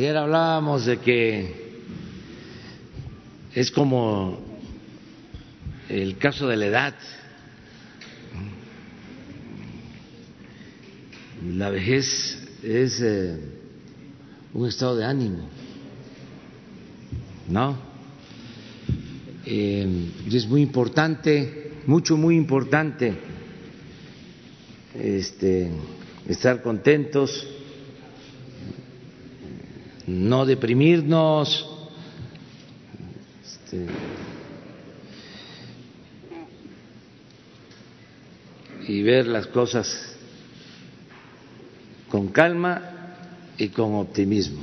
Ayer hablábamos de que es como el caso de la edad. La vejez es eh, un estado de ánimo, ¿no? Eh, y es muy importante, mucho, muy importante, este, estar contentos, no deprimirnos, este, y ver las cosas con calma y con optimismo.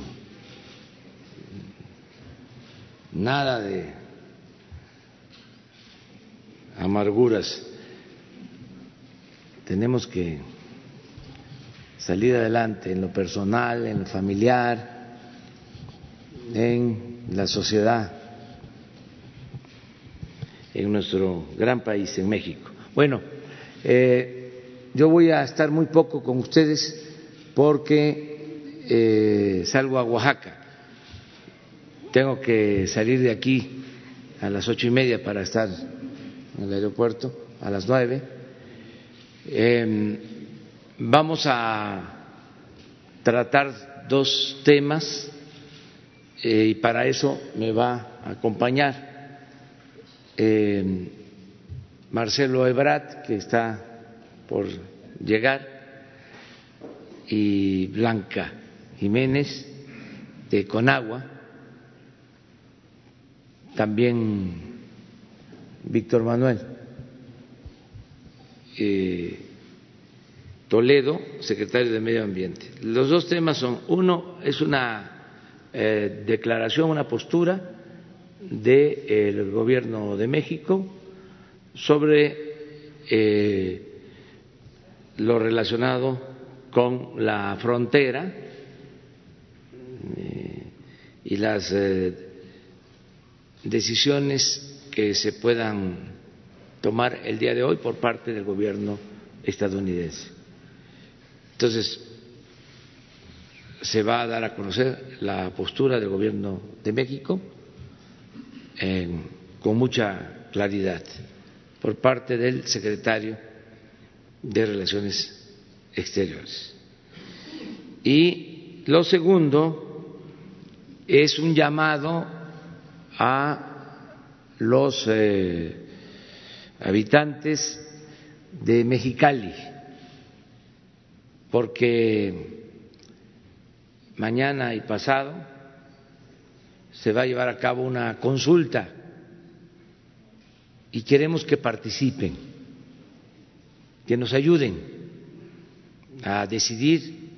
Nada de amarguras. Tenemos que salir adelante en lo personal, en lo familiar, en la sociedad, en nuestro gran país, en México. Bueno, eh, yo voy a estar muy poco con ustedes porque eh, salgo a Oaxaca. Tengo que salir de aquí a las ocho y media para estar en el aeropuerto a las nueve. Em, vamos a tratar dos temas eh, y para eso me va a acompañar em, Marcelo Ebrat, que está por llegar y Blanca Jiménez de Conagua, también Víctor Manuel eh, Toledo, secretario de Medio Ambiente. Los dos temas son, uno es una eh, declaración, una postura del Gobierno de México sobre eh, lo relacionado con la frontera eh, y las eh, decisiones que se puedan tomar el día de hoy por parte del gobierno estadounidense. Entonces, se va a dar a conocer la postura del gobierno de México con mucha claridad por parte del secretario de Relaciones exteriores. Y lo segundo es un llamado a los eh, habitantes de Mexicali, porque mañana y pasado se va a llevar a cabo una consulta y queremos que participen, que nos ayuden a decidir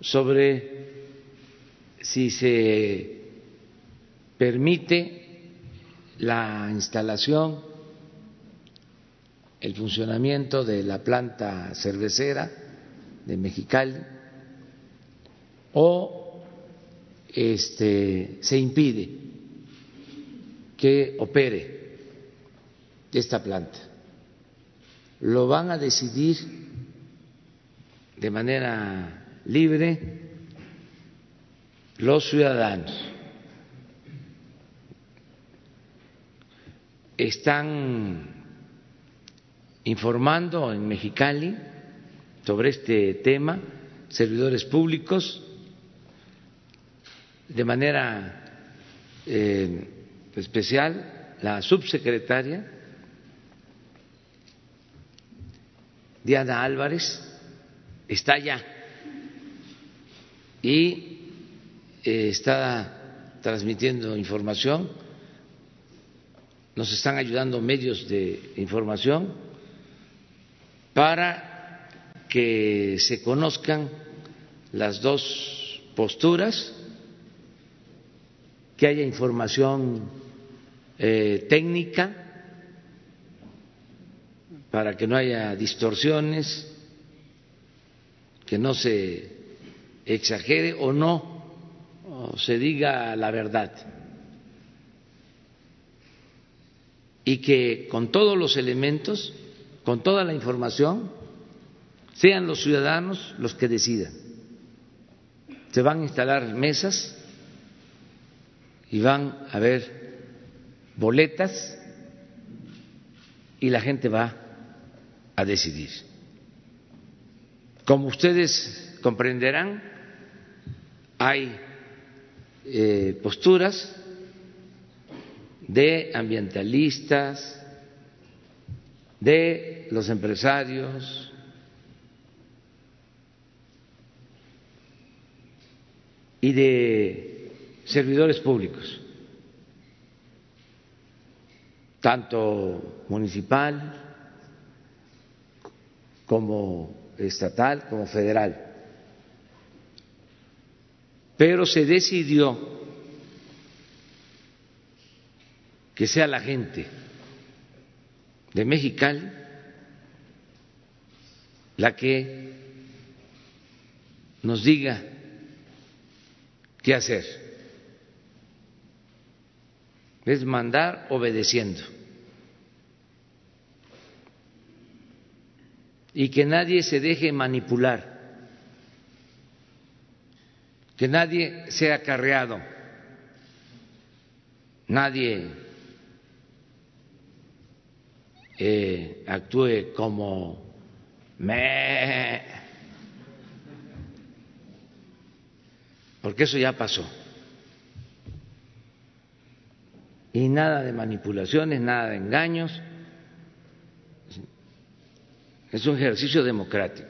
sobre si se permite la instalación, el funcionamiento de la planta cervecera de Mexicali o este, se impide que opere esta planta. Lo van a decidir de manera libre los ciudadanos. Están informando en Mexicali sobre este tema servidores públicos de manera eh, especial la subsecretaria Diana Álvarez está allá y eh, está transmitiendo información, nos están ayudando medios de información para que se conozcan las dos posturas, que haya información eh, técnica para que no haya distorsiones que no se exagere o no se diga la verdad y que con todos los elementos, con toda la información, sean los ciudadanos los que decidan. se van a instalar mesas y van a haber boletas y la gente va a decidir. Como ustedes comprenderán, hay eh, posturas de ambientalistas, de los empresarios, y de servidores públicos, tanto municipal como estatal como federal. Pero se decidió que sea la gente de Mexicali la que nos diga qué hacer. Es mandar obedeciendo. Y que nadie se deje manipular, que nadie sea acarreado, nadie eh, actúe como me porque eso ya pasó. Y nada de manipulaciones, nada de engaños. Es un ejercicio democrático.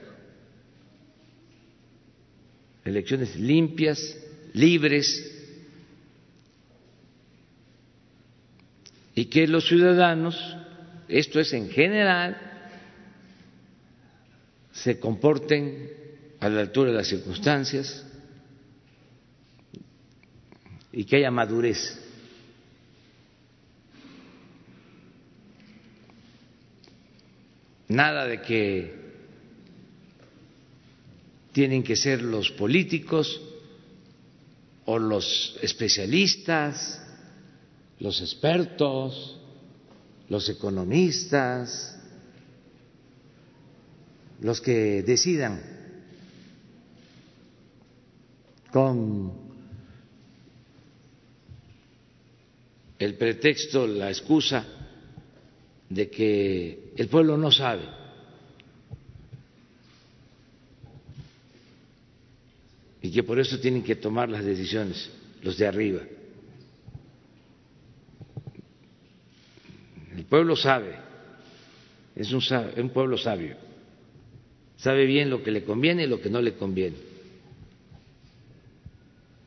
Elecciones limpias, libres, y que los ciudadanos, esto es en general, se comporten a la altura de las circunstancias, y que haya madurez. Nada de que tienen que ser los políticos o los especialistas, los expertos, los economistas, los que decidan con el pretexto, la excusa de que el pueblo no sabe. Y que por eso tienen que tomar las decisiones los de arriba. El pueblo sabe, es un, un pueblo sabio, sabe bien lo que le conviene y lo que no le conviene.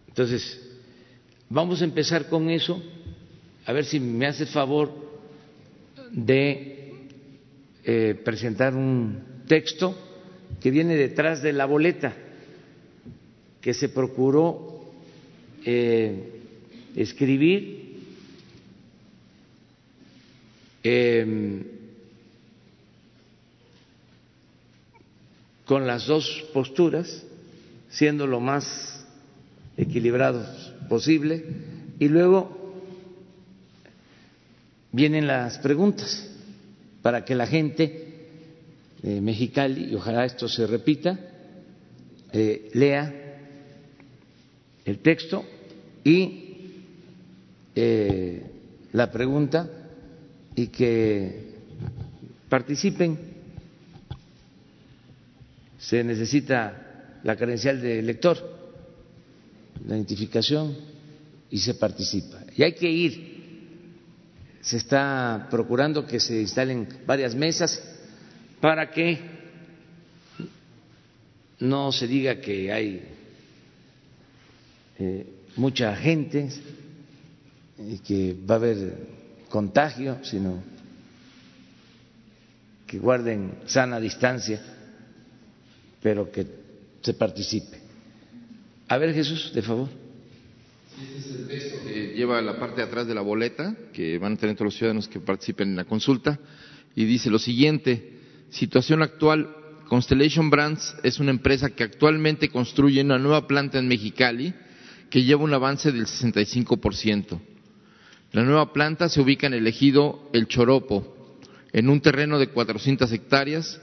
Entonces, vamos a empezar con eso a ver si me hace favor de eh, presentar un texto que viene detrás de la boleta que se procuró eh, escribir em, con las dos posturas, siendo lo más equilibrados posible, y luego vienen las preguntas para que la gente de Mexicali, y ojalá esto se repita, eh, lea el texto y eh, la pregunta y que participen. Se necesita la credencial de lector, la identificación y se participa. Y hay que ir se está procurando que se instalen varias mesas para que no se diga que hay eh, mucha gente y que va a haber contagio, sino que guarden sana distancia, pero que se participe. A ver, Jesús, de favor. Este es el texto que lleva la parte de atrás de la boleta, que van a tener todos los ciudadanos que participen en la consulta, y dice lo siguiente, situación actual, Constellation Brands es una empresa que actualmente construye una nueva planta en Mexicali que lleva un avance del 65%. La nueva planta se ubica en el ejido El Choropo, en un terreno de 400 hectáreas,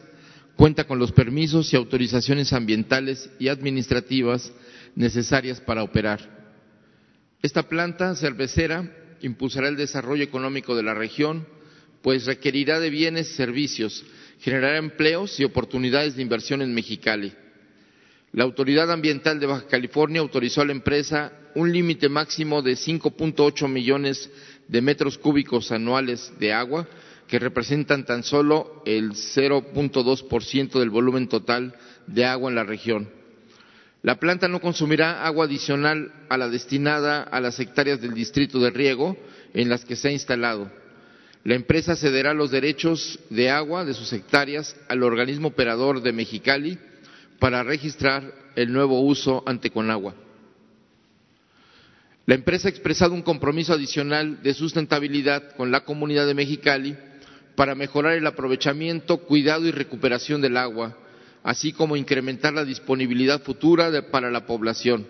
cuenta con los permisos y autorizaciones ambientales y administrativas necesarias para operar. Esta planta cervecera impulsará el desarrollo económico de la región, pues requerirá de bienes y servicios, generará empleos y oportunidades de inversión en Mexicali. La Autoridad Ambiental de Baja California autorizó a la empresa un límite máximo de 5.8 millones de metros cúbicos anuales de agua, que representan tan solo el 0.2% del volumen total de agua en la región. La planta no consumirá agua adicional a la destinada a las hectáreas del distrito de riego en las que se ha instalado. La empresa cederá los derechos de agua de sus hectáreas al organismo operador de Mexicali para registrar el nuevo uso ante Conagua. La empresa ha expresado un compromiso adicional de sustentabilidad con la comunidad de Mexicali para mejorar el aprovechamiento, cuidado y recuperación del agua, así como incrementar la disponibilidad futura para la población.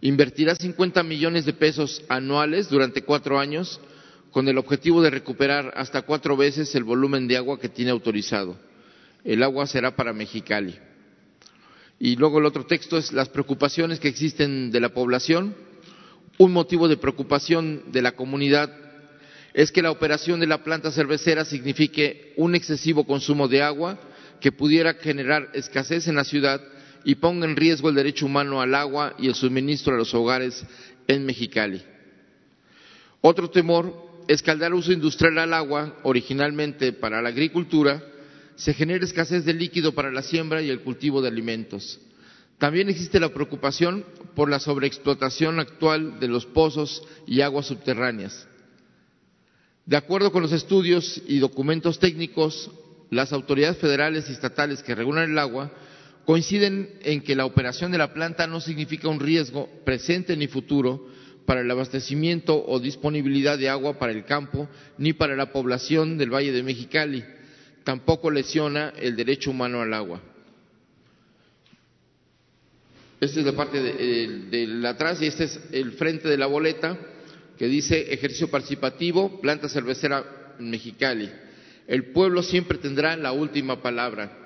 Invertirá 50 millones de pesos anuales durante cuatro años con el objetivo de recuperar hasta cuatro veces el volumen de agua que tiene autorizado. El agua será para Mexicali. Y luego el otro texto es las preocupaciones que existen de la población. Un motivo de preocupación de la comunidad es que la operación de la planta cervecera signifique un excesivo consumo de agua que pudiera generar escasez en la ciudad y ponga en riesgo el derecho humano al agua y el suministro a los hogares en Mexicali. Otro temor es que al dar uso industrial al agua, originalmente para la agricultura, se genere escasez de líquido para la siembra y el cultivo de alimentos. También existe la preocupación por la sobreexplotación actual de los pozos y aguas subterráneas. De acuerdo con los estudios y documentos técnicos, las autoridades federales y estatales que regulan el agua coinciden en que la operación de la planta no significa un riesgo presente ni futuro para el abastecimiento o disponibilidad de agua para el campo ni para la población del Valle de Mexicali. Tampoco lesiona el derecho humano al agua. Esta es la parte de, atrás y este es el frente de la boleta que dice ejercicio participativo, planta cervecera Mexicali. El pueblo siempre tendrá la última palabra.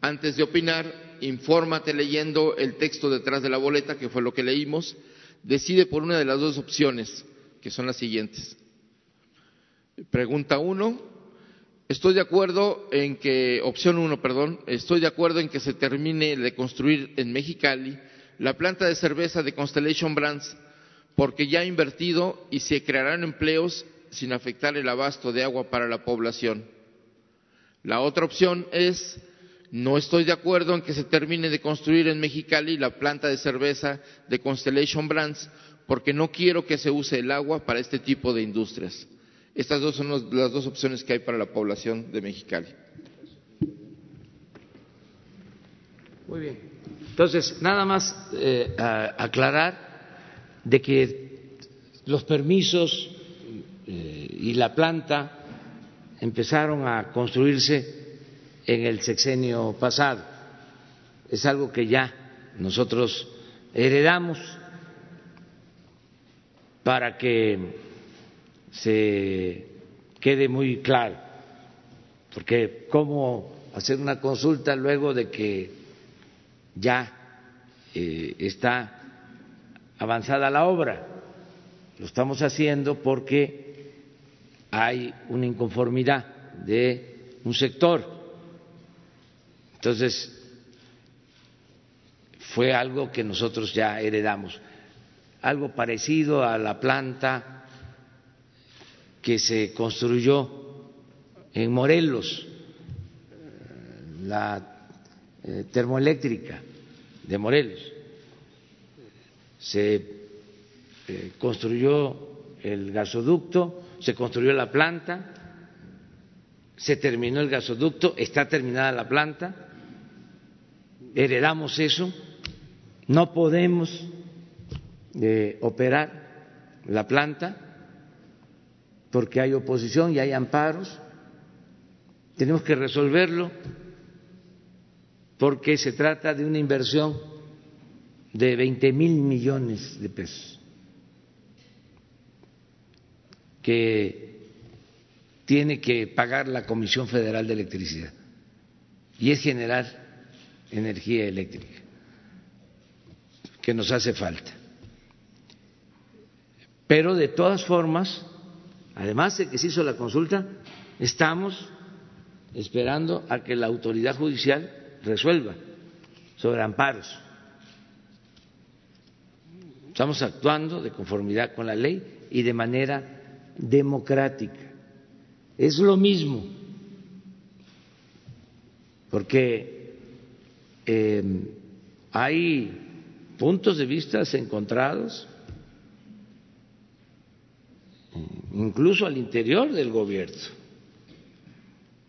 Antes de opinar, infórmate leyendo el texto detrás de la boleta, que fue lo que leímos. Decide por una de las dos opciones, que son las siguientes. Pregunta uno. Estoy de acuerdo en que, opción uno, perdón, estoy de acuerdo en que se termine de construir en Mexicali la planta de cerveza de Constellation Brands porque ya ha invertido y se crearán empleos sin afectar el abasto de agua para la población. La otra opción es, no estoy de acuerdo en que se termine de construir en Mexicali la planta de cerveza de Constellation Brands porque no quiero que se use el agua para este tipo de industrias. Estas dos son las dos opciones que hay para la población de Mexicali. Muy bien. Entonces, nada más eh, aclarar de que los permisos eh, y la planta empezaron a construirse en el sexenio pasado. Es algo que ya nosotros heredamos para que se quede muy claro, porque cómo hacer una consulta luego de que ya eh, está avanzada la obra. Lo estamos haciendo porque hay una inconformidad de un sector. Entonces, fue algo que nosotros ya heredamos, algo parecido a la planta que se construyó en Morelos, la eh, termoeléctrica de Morelos se eh, construyó el gasoducto, se construyó la planta, se terminó el gasoducto, está terminada la planta, heredamos eso, no podemos eh, operar la planta porque hay oposición y hay amparos, tenemos que resolverlo porque se trata de una inversión de 20 mil millones de pesos que tiene que pagar la Comisión Federal de Electricidad y es generar energía eléctrica. que nos hace falta. Pero de todas formas, además de que se hizo la consulta, estamos esperando a que la autoridad judicial resuelva sobre amparos. Estamos actuando de conformidad con la ley y de manera democrática. Es lo mismo, porque eh, hay puntos de vista encontrados, incluso al interior del gobierno.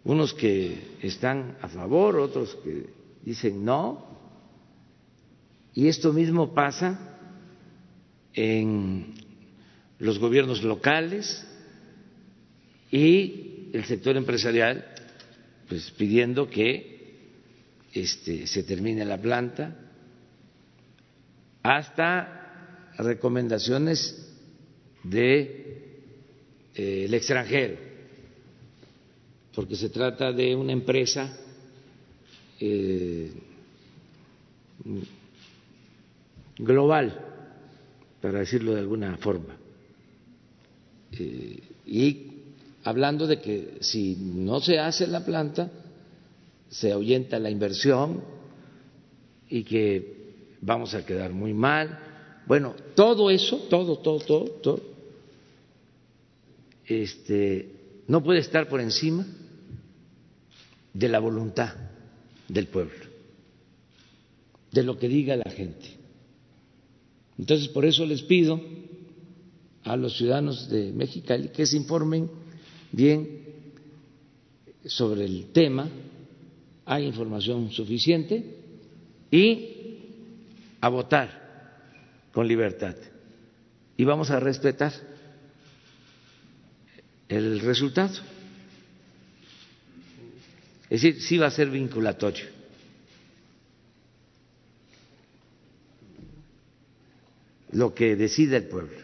Unos que están a favor, otros que dicen no. Y esto mismo pasa en los gobiernos locales y el sector empresarial, pues pidiendo que este, se termine la planta hasta recomendaciones del de, eh, extranjero, porque se trata de una empresa eh, global, para decirlo de alguna forma, y hablando de que si no se hace la planta, se ahuyenta la inversión y que vamos a quedar muy mal. Bueno, todo eso, todo, todo, todo, todo, este, no puede estar por encima de la voluntad del pueblo, de lo que diga la gente. Entonces, por eso les pido a los ciudadanos de Mexicali que se informen bien sobre el tema, hay información suficiente y a votar con libertad y vamos a respetar el resultado. Es decir, sí va a ser vinculatorio. Lo que decide el pueblo,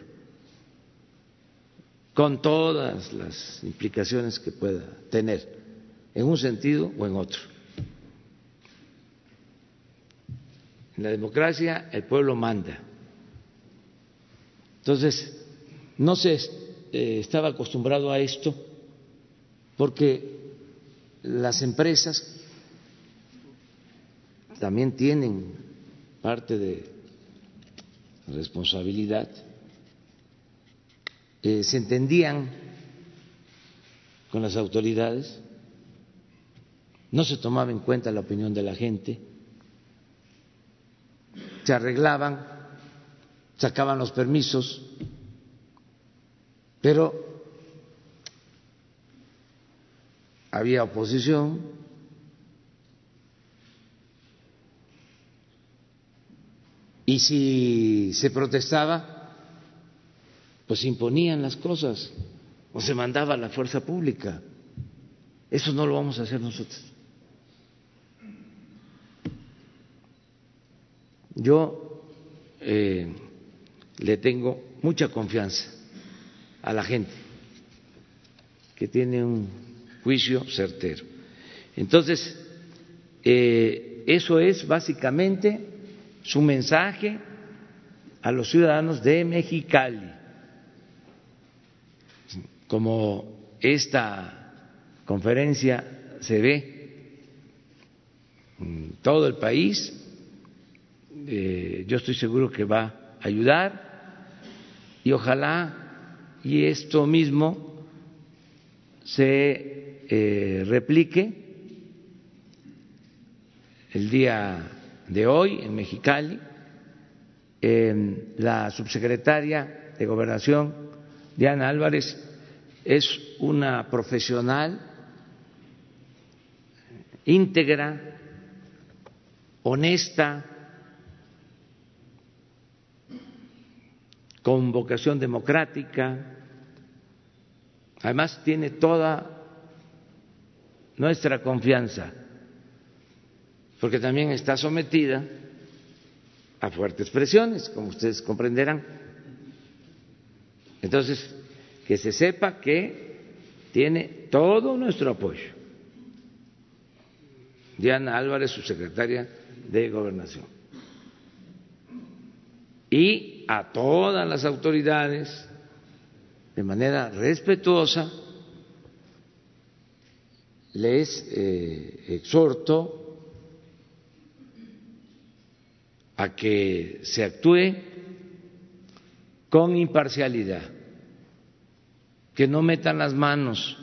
con todas las implicaciones que pueda tener, en un sentido o en otro. En la democracia el pueblo manda. Entonces, no se eh, estaba acostumbrado a esto porque las empresas también tienen parte de responsabilidad, eh, se entendían con las autoridades, no se tomaba en cuenta la opinión de la gente se arreglaban, sacaban los permisos, pero había oposición, y si se protestaba, pues imponían las cosas o se mandaba a la fuerza pública. Eso no lo vamos a hacer nosotros. Yo eh, le tengo mucha confianza a la gente que tiene un juicio certero. Entonces, eh, eso es básicamente su mensaje a los ciudadanos de Mexicali. Como esta conferencia se ve en todo el país, eh, yo estoy seguro que va a ayudar y ojalá y esto mismo se eh, replique el día de hoy en Mexicali. la subsecretaria de Gobernación, Diana Álvarez, es una profesional íntegra, honesta, con vocación democrática, además tiene toda nuestra confianza, porque también está sometida a fuertes presiones, como ustedes comprenderán. Entonces, que se sepa que tiene todo nuestro apoyo. Diana Álvarez, su secretaria de Gobernación. y a todas las autoridades de manera respetuosa les eh, exhorto a que se actúe con imparcialidad, que no metan las manos,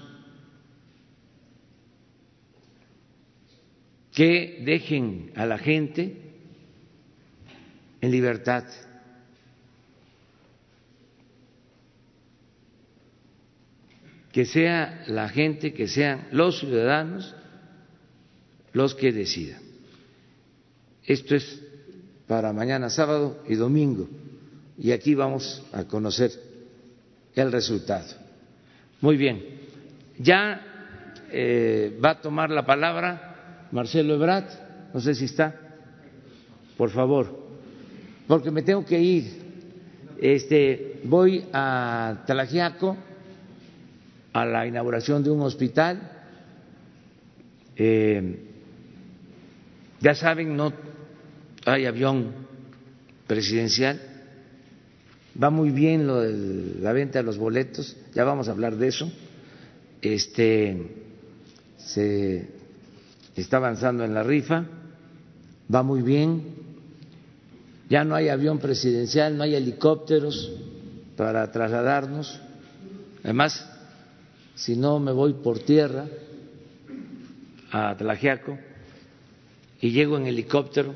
que dejen a la gente en libertad. Que sea la gente, que sean los ciudadanos los que decidan. Esto es para mañana sábado y domingo. Y aquí vamos a conocer el resultado. Muy bien. Ya eh, va a tomar la palabra Marcelo Ebrat, no sé si está, por favor, porque me tengo que ir. Este, voy a Talajiaco a la inauguración de un hospital. Eh, ya saben, no hay avión presidencial, va muy bien lo de la venta de los boletos, ya vamos a hablar de eso. Este se está avanzando en la rifa, va muy bien. Ya no hay avión presidencial, no hay helicópteros para trasladarnos. Además, si no me voy por tierra a Tlajiaco y llego en helicóptero,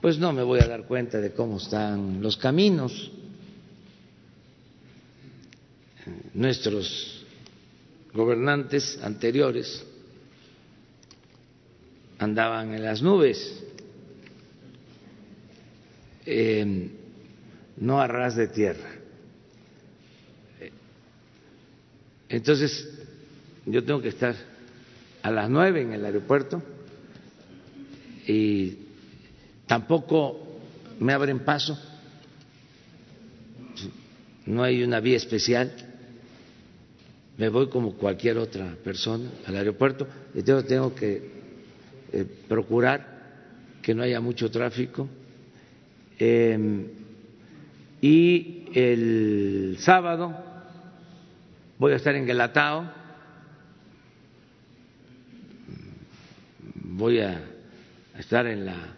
pues no me voy a dar cuenta de cómo están los caminos. Nuestros gobernantes anteriores andaban en las nubes, no a ras de tierra. Entonces, yo tengo que estar a las nueve en el aeropuerto y tampoco me abren paso, no hay una vía especial, me voy como cualquier otra persona al aeropuerto y tengo, que eh, procurar que no haya mucho tráfico. Em, y el sábado voy a estar en voy a estar en la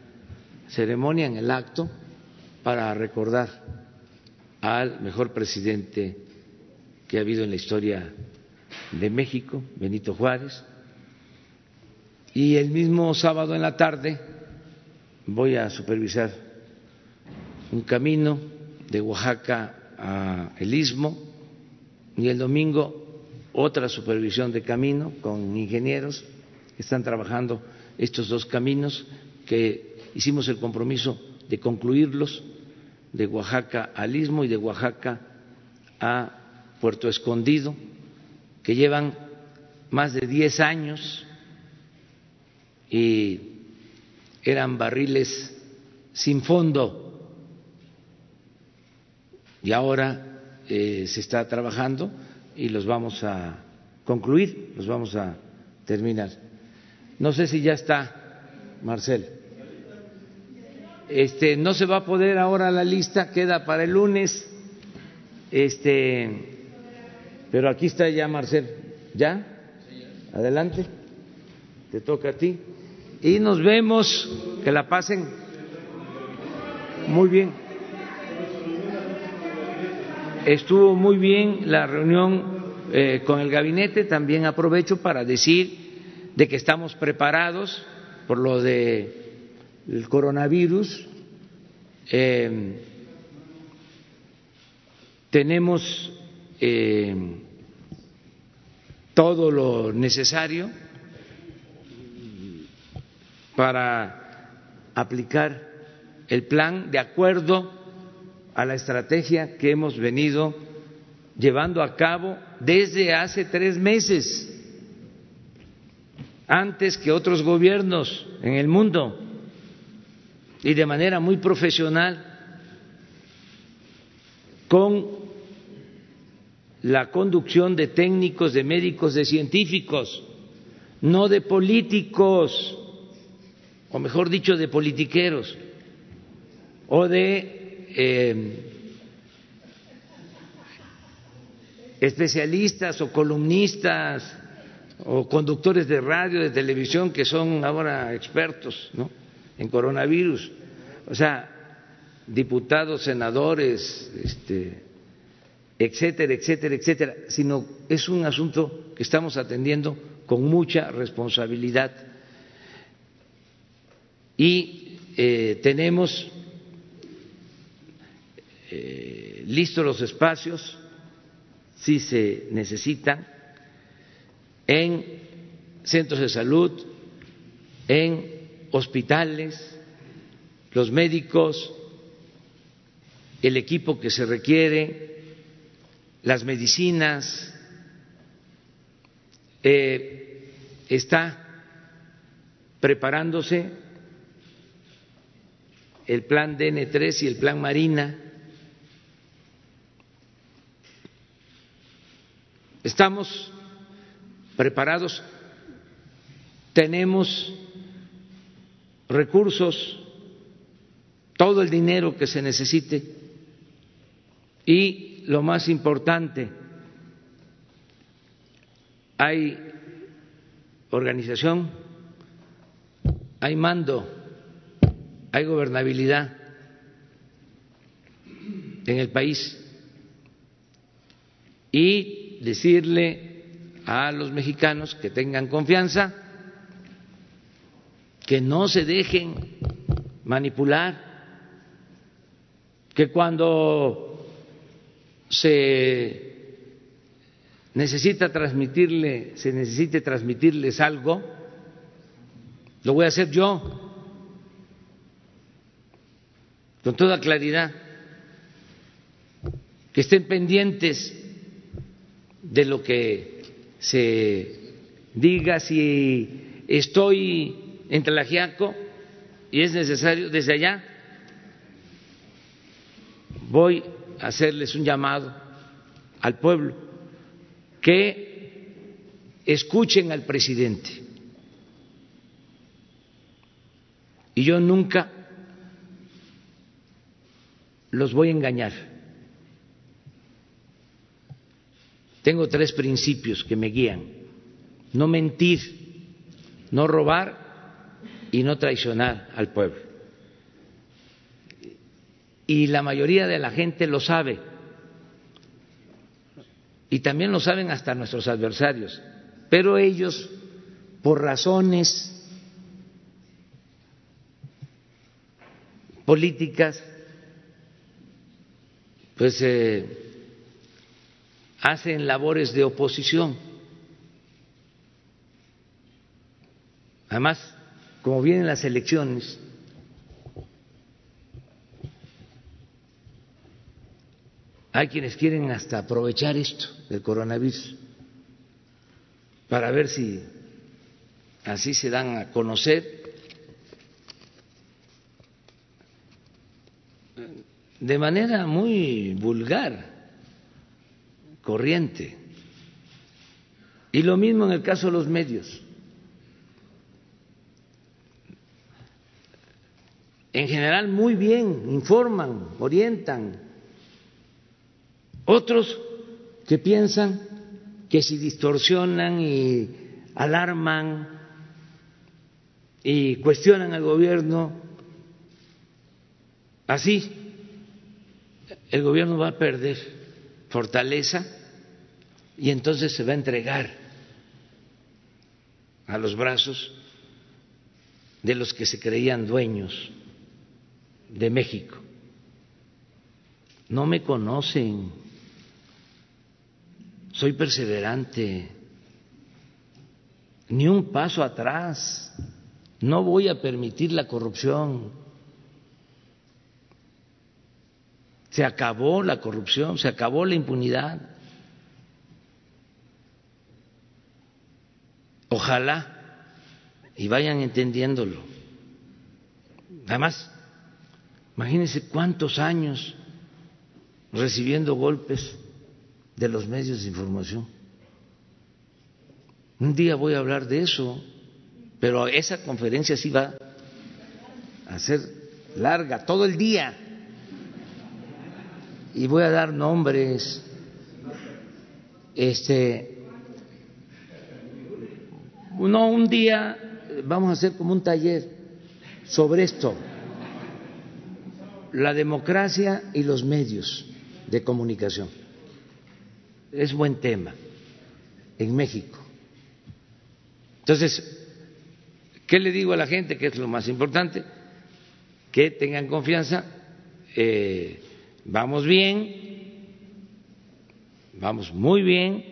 ceremonia, en el acto, para recordar al mejor presidente que ha habido en la historia de México, Benito Juárez. Y el mismo sábado en la tarde voy a supervisar un camino de Oaxaca a el Istmo y el domingo otra supervisión de camino con ingenieros que están trabajando estos dos caminos que hicimos el compromiso de concluirlos de Oaxaca al Istmo y de Oaxaca a Puerto Escondido, que llevan más de 10 años y eran barriles sin fondo y ahora eh, se está trabajando y los vamos a concluir, los vamos a terminar. No sé si ya está, Marcel. Este, no se va a poder ahora la lista, queda para el lunes. Este, pero aquí está ya Marcel. ¿Ya? Adelante. Te toca a ti. Y nos vemos. Que la pasen muy bien. Estuvo muy bien la reunión eh, con el gabinete. También aprovecho para decir de que estamos preparados por lo de el coronavirus, eh, tenemos eh, todo lo necesario para aplicar el plan de acuerdo a la estrategia que hemos venido llevando a cabo desde hace tres meses, antes que otros gobiernos en el mundo y de manera muy profesional con la conducción de técnicos, de médicos, de científicos, no de políticos, o mejor dicho, de politiqueros, o de eh, especialistas o columnistas o conductores de radio, de televisión que son ahora expertos ¿no? en coronavirus, o sea, diputados, senadores, este, etcétera, etcétera, etcétera, sino es un asunto que estamos atendiendo con mucha responsabilidad. Y eh, tenemos eh, listos los espacios, si se necesitan, en centros de salud, en hospitales, los médicos, el equipo que se requiere, las medicinas, eh, está preparándose el plan DN3 y el plan Marina. Estamos preparados, tenemos recursos, todo el dinero que se necesite y lo más importante, hay organización, hay mando, hay gobernabilidad en el país. Y decirle a los mexicanos que tengan confianza, que no se dejen manipular, que cuando se necesita transmitirle, se necesite transmitirles algo, lo voy a hacer yo, con toda claridad, que estén pendientes de lo que se diga, si estoy en Tlajiaco y es necesario desde allá, voy hacerles un llamado al pueblo que escuchen al presidente. Y yo nunca los voy a engañar. Tengo tres principios que me guían. No mentir, no robar y no traicionar al pueblo. Y la mayoría de la gente lo sabe y también lo saben hasta nuestros adversarios, pero ellos, por razones políticas, pues eh, hacen labores de oposición. Además, como vienen las elecciones, Hay quienes quieren hasta aprovechar esto del coronavirus para ver si así se dan a conocer de manera muy vulgar, corriente. Y lo mismo en el caso de los medios. En general muy bien, informan, orientan, otros que piensan que si distorsionan y alarman y cuestionan al gobierno, así el gobierno va a perder fortaleza y entonces se va a entregar a los brazos de los que se creían dueños de México. No me conocen soy perseverante, ni un paso atrás, no voy a permitir la corrupción. Se acabó la corrupción, se acabó la impunidad. Ojalá y vayan entendiéndolo. Además, imagínense cuántos años recibiendo golpes de los medios de información. Un día voy a hablar de eso, pero esa conferencia sí va a ser larga, todo el día. y voy a dar nombres. Este, no, un día vamos a hacer como un taller sobre esto, la democracia y los medios de comunicación. Es buen tema en México. Entonces, ¿qué le digo a la gente que es lo más importante? Que tengan confianza, eh, vamos bien, vamos muy bien.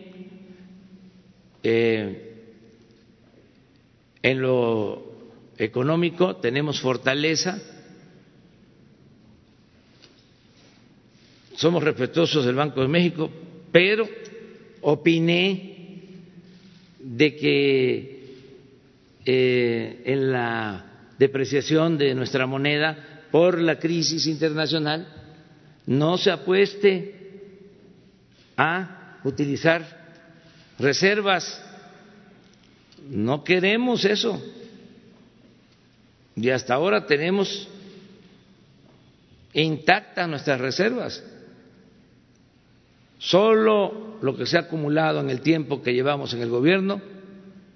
Eh, en lo económico tenemos fortaleza, somos respetuosos del Banco de México, pero opiné de que eh, en la depreciación de nuestra moneda por la crisis internacional no se apueste a utilizar reservas. No queremos eso. Y hasta ahora tenemos intactas nuestras reservas. Solo lo que se ha acumulado en el tiempo que llevamos en el gobierno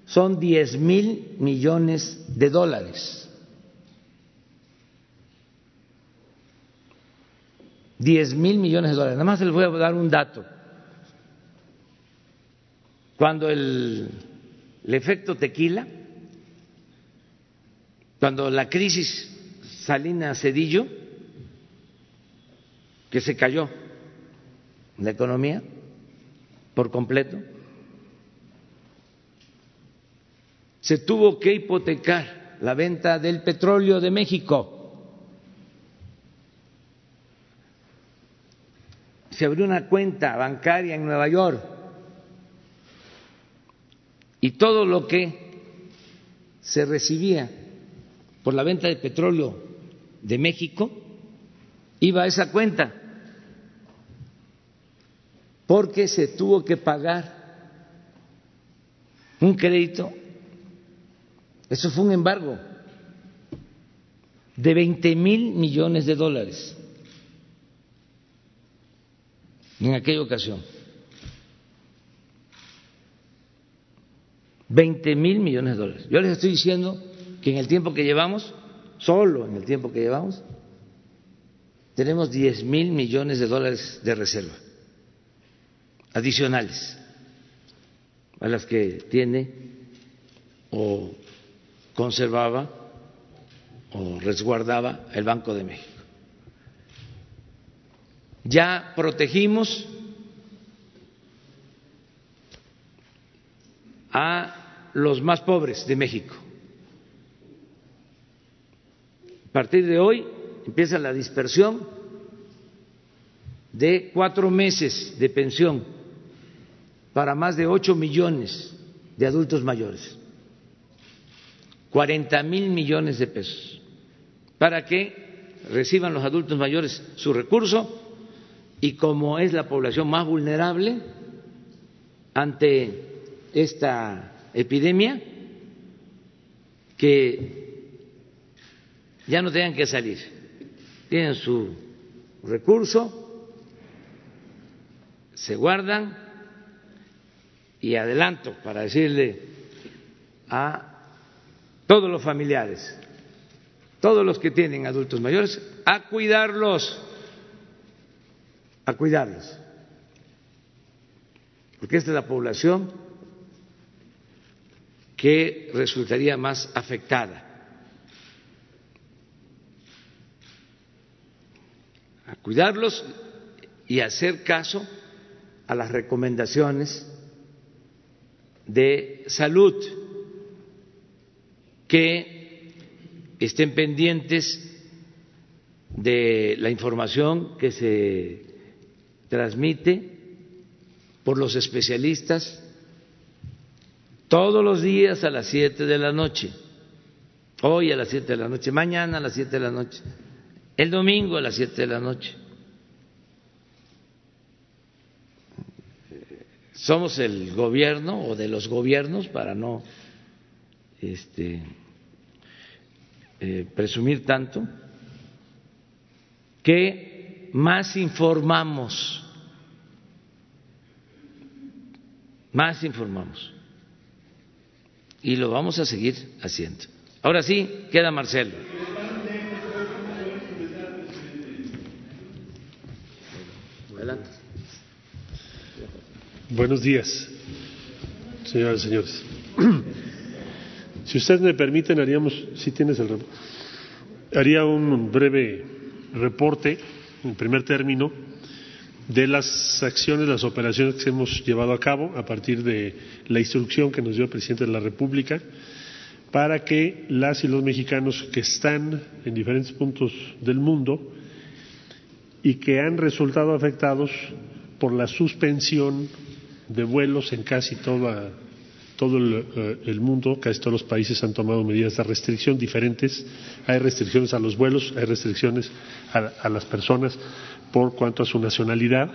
son diez mil millones de dólares. Diez mil millones de dólares. Nada más les voy a dar un dato. Cuando el, el efecto tequila, cuando la crisis Salina Cedillo, que se cayó la economía por completo, se tuvo que hipotecar la venta del petróleo de México. Se abrió una cuenta bancaria en Nueva York. Y todo lo que se recibía por la venta de petróleo de México iba a esa cuenta porque se tuvo que pagar un crédito, eso fue un embargo de 20 mil millones de dólares en aquella ocasión. 20 mil millones de dólares. Yo les estoy diciendo que en el tiempo que llevamos, solo en el tiempo que llevamos, tenemos 10 mil millones de dólares de reserva adicionales a las que tiene o conservaba o resguardaba el Banco de México. Ya protegimos a los más pobres de México. A partir de hoy empieza la dispersión de cuatro meses de pensión para más de ocho millones de adultos mayores, cuarenta mil millones de pesos, para que reciban los adultos mayores su recurso y como es la población más vulnerable ante esta epidemia, que ya no tengan que salir, tienen su recurso, se guardan y adelanto para decirle a todos los familiares, todos los que tienen adultos mayores, a cuidarlos, a cuidarlos, porque esta es la población que resultaría más afectada. A cuidarlos y hacer caso a las recomendaciones de salud que estén pendientes de la información que se transmite por los especialistas todos los días a las siete de la noche, hoy a las siete de la noche, mañana a las siete de la noche, el domingo a las siete de la noche. Somos el gobierno o de los gobiernos para no este, eh, presumir tanto que más informamos, más informamos. Y lo vamos a seguir haciendo. Ahora sí, queda Marcelo. Adelante. Buenos días, señoras y señores. Si ustedes me permiten, haríamos, si tienes el haría un breve reporte, en primer término, de las acciones, las operaciones que hemos llevado a cabo a partir de la instrucción que nos dio el presidente de la República para que las y los mexicanos que están en diferentes puntos del mundo y que han resultado afectados por la suspensión de vuelos en casi toda todo eh, el, mundo, casi todos los países han tomado medidas de restricción diferentes. Hay restricciones a los vuelos, hay restricciones a, las personas por cuanto a su nacionalidad.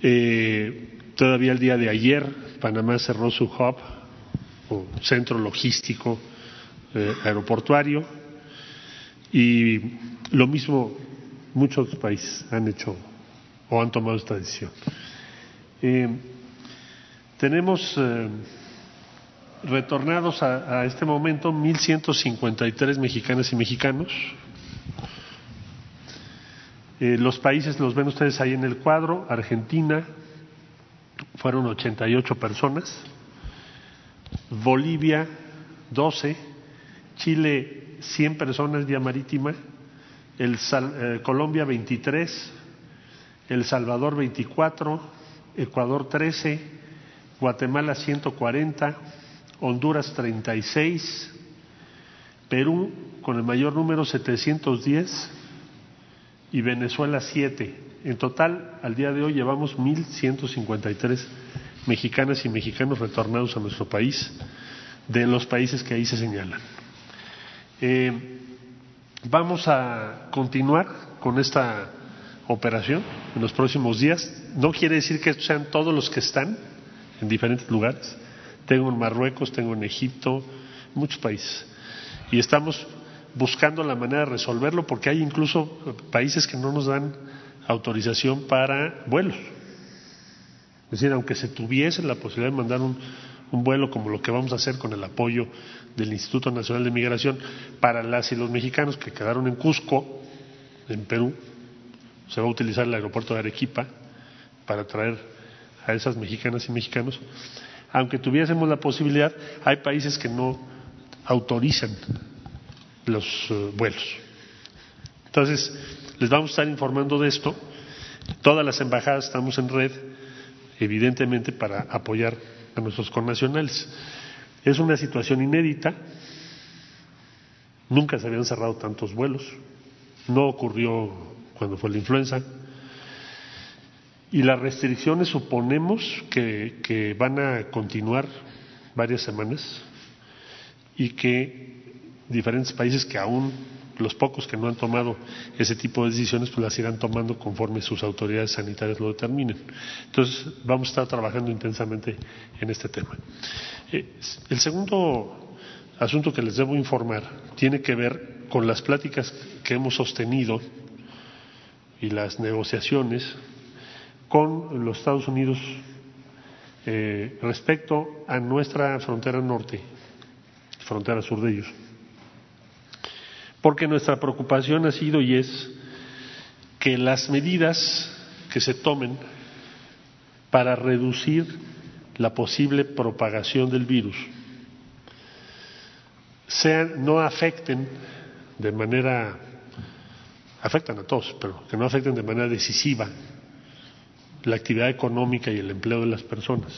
Eh, todavía el día de ayer, Panamá cerró su hub, o centro logístico eh, aeroportuario, y lo mismo muchos países han hecho o han tomado esta decisión. Tenemos eh, retornados a, a, este momento 1.153 mexicanas y mexicanos. Eh, los países los ven ustedes ahí en el cuadro. Argentina fueron 88 personas. Bolivia 12. Chile 100 personas vía marítima. Eh, Colombia 23. El Salvador 24. Ecuador 13. Guatemala 140, Honduras 36, Perú con el mayor número 710 y Venezuela 7. En total, al día de hoy llevamos 1.153 mexicanas y mexicanos retornados a nuestro país de los países que ahí se señalan. Eh, vamos a continuar con esta operación en los próximos días. No quiere decir que sean todos los que están, en diferentes lugares. Tengo en Marruecos, tengo en Egipto, muchos países. Y estamos buscando la manera de resolverlo porque hay incluso países que no nos dan autorización para vuelos. Es decir, aunque se tuviese la posibilidad de mandar un, un vuelo como lo que vamos a hacer con el apoyo del Instituto Nacional de Migración para las y los mexicanos que quedaron en Cusco, en Perú, se va a utilizar el aeropuerto de Arequipa para traer a esas mexicanas y mexicanos, aunque tuviésemos la posibilidad, hay países que no autorizan los eh, vuelos. Entonces, les vamos a estar informando de esto. Todas las embajadas estamos en red, evidentemente, para apoyar a nuestros connacionales. Es una situación inédita. Nunca se habían cerrado tantos vuelos. No ocurrió cuando fue la influenza. Y las restricciones suponemos que, van a continuar varias semanas y que diferentes países que aún los pocos que no han tomado ese tipo de decisiones pues las irán tomando conforme sus autoridades sanitarias lo determinen. Entonces vamos a estar trabajando intensamente en este tema. Eh, el segundo asunto que les debo informar tiene que ver con las pláticas que hemos sostenido y las negociaciones con los Estados Unidos eh, respecto a nuestra frontera norte, frontera sur de ellos. Porque nuestra preocupación ha sido y es que las medidas que se tomen para reducir la posible propagación del virus sean, no afecten de manera, afectan a todos, pero que no afecten de manera decisiva la actividad económica y el empleo de las personas,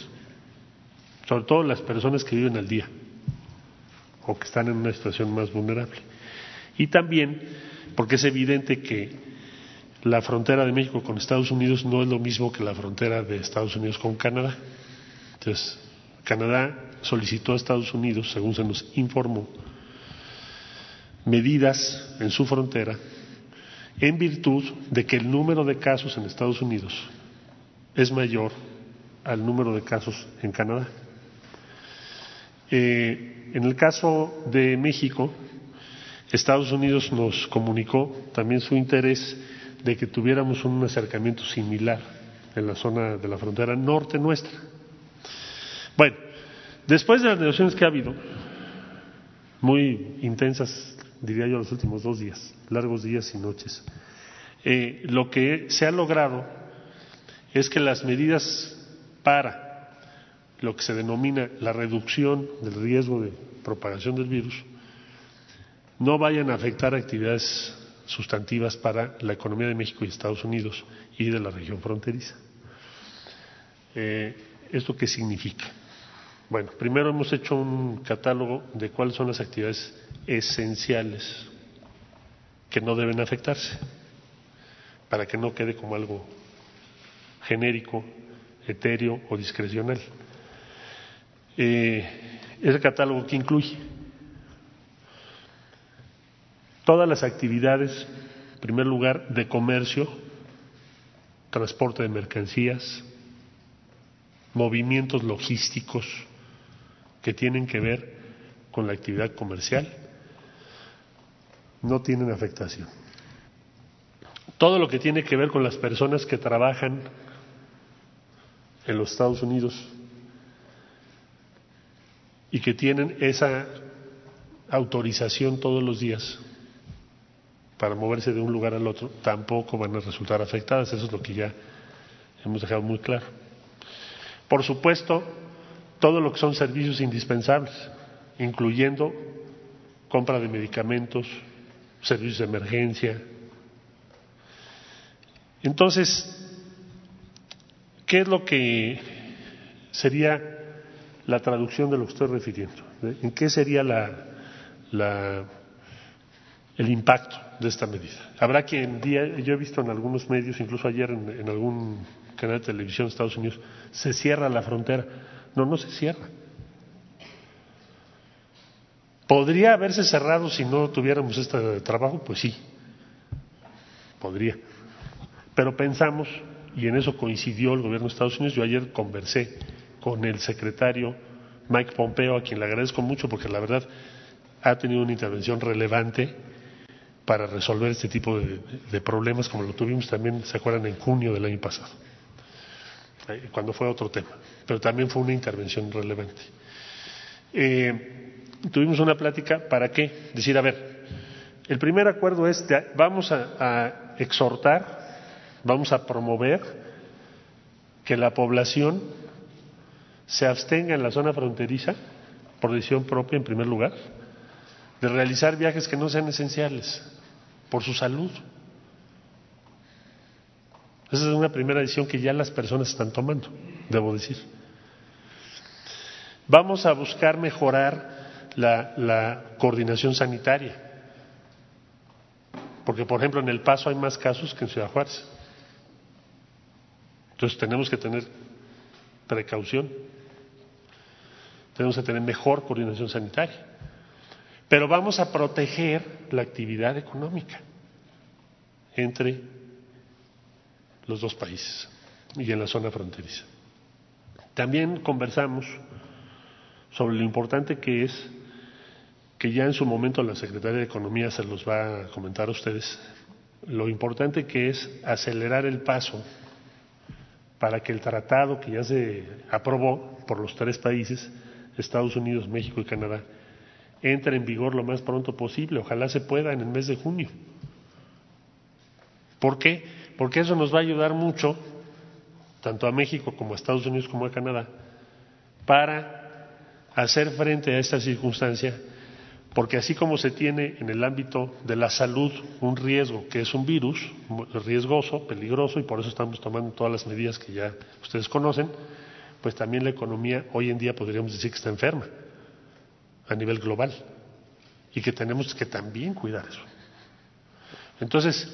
sobre todo las personas que viven al día o que están en una situación más vulnerable. Y también porque es evidente que la frontera de México con Estados Unidos no es lo mismo que la frontera de Estados Unidos con Canadá. Entonces, Canadá solicitó a Estados Unidos, según se nos informó, medidas en su frontera en virtud de que el número de casos en Estados Unidos es mayor al número de casos en Canadá. Eh, en el caso de México, Estados Unidos nos comunicó también su interés de que tuviéramos un acercamiento similar en la zona de la frontera norte nuestra. Bueno, después de las negociaciones que ha habido, muy intensas, diría yo, los últimos dos días, largos días y noches, eh, lo que se ha logrado es que las medidas para lo que se denomina la reducción del riesgo de propagación del virus no vayan a afectar actividades sustantivas para la economía de México y Estados Unidos y de la región fronteriza. Eh, ¿Esto qué significa? Bueno, primero hemos hecho un catálogo de cuáles son las actividades esenciales que no deben afectarse, para que no quede como algo genérico, etéreo o discrecional. Eh, ese catálogo que incluye todas las actividades, en primer lugar, de comercio, transporte de mercancías, movimientos logísticos que tienen que ver con la actividad comercial, no tienen afectación. Todo lo que tiene que ver con las personas que trabajan en los Estados Unidos y que tienen esa autorización todos los días para moverse de un lugar al otro, tampoco van a resultar afectadas. Eso es lo que ya hemos dejado muy claro. Por supuesto, todo lo que son servicios indispensables, incluyendo compra de medicamentos, servicios de emergencia. Entonces, ¿qué es lo que sería la traducción de lo que estoy refiriendo? ¿En qué sería la, el impacto de esta medida? Habrá quien día, yo he visto en algunos medios, incluso ayer en algún canal de televisión de Estados Unidos, se cierra la frontera. No, no se cierra. ¿Podría haberse cerrado si no tuviéramos este trabajo? Pues sí, podría. Pero pensamos, y en eso coincidió el gobierno de Estados Unidos, yo ayer conversé con el secretario Mike Pompeo, a quien le agradezco mucho porque la verdad ha tenido una intervención relevante para resolver este tipo de, de problemas, como lo tuvimos también, ¿se acuerdan?, en junio del año pasado cuando fue otro tema, pero también fue una intervención relevante. Eh, tuvimos una plática para qué? Decir, a ver, el primer acuerdo es, vamos a, exhortar, vamos a promover que la población se abstenga en la zona fronteriza, por decisión propia en primer lugar, de realizar viajes que no sean esenciales, por su salud. Esa es una primera decisión que ya las personas están tomando, debo decir. Vamos a buscar mejorar la, coordinación sanitaria, porque por ejemplo en El Paso hay más casos que en Ciudad Juárez. Entonces tenemos que tener precaución, tenemos que tener mejor coordinación sanitaria, pero vamos a proteger la actividad económica entre los dos países y en la zona fronteriza. También conversamos sobre lo importante que es, que ya en su momento la Secretaría de Economía se los va a comentar a ustedes, lo importante que es acelerar el paso para que el tratado que ya se aprobó por los tres países, Estados Unidos, México y Canadá, entre en vigor lo más pronto posible. Ojalá se pueda en el mes de junio. ¿Por qué? Porque eso nos va a ayudar mucho, tanto a México como a Estados Unidos como a Canadá, para hacer frente a esta circunstancia, porque así como se tiene en el ámbito de la salud un riesgo que es un virus riesgoso, peligroso, y por eso estamos tomando todas las medidas que ya ustedes conocen, pues también la economía hoy en día podríamos decir que está enferma a nivel global y que tenemos que también cuidar eso. Entonces,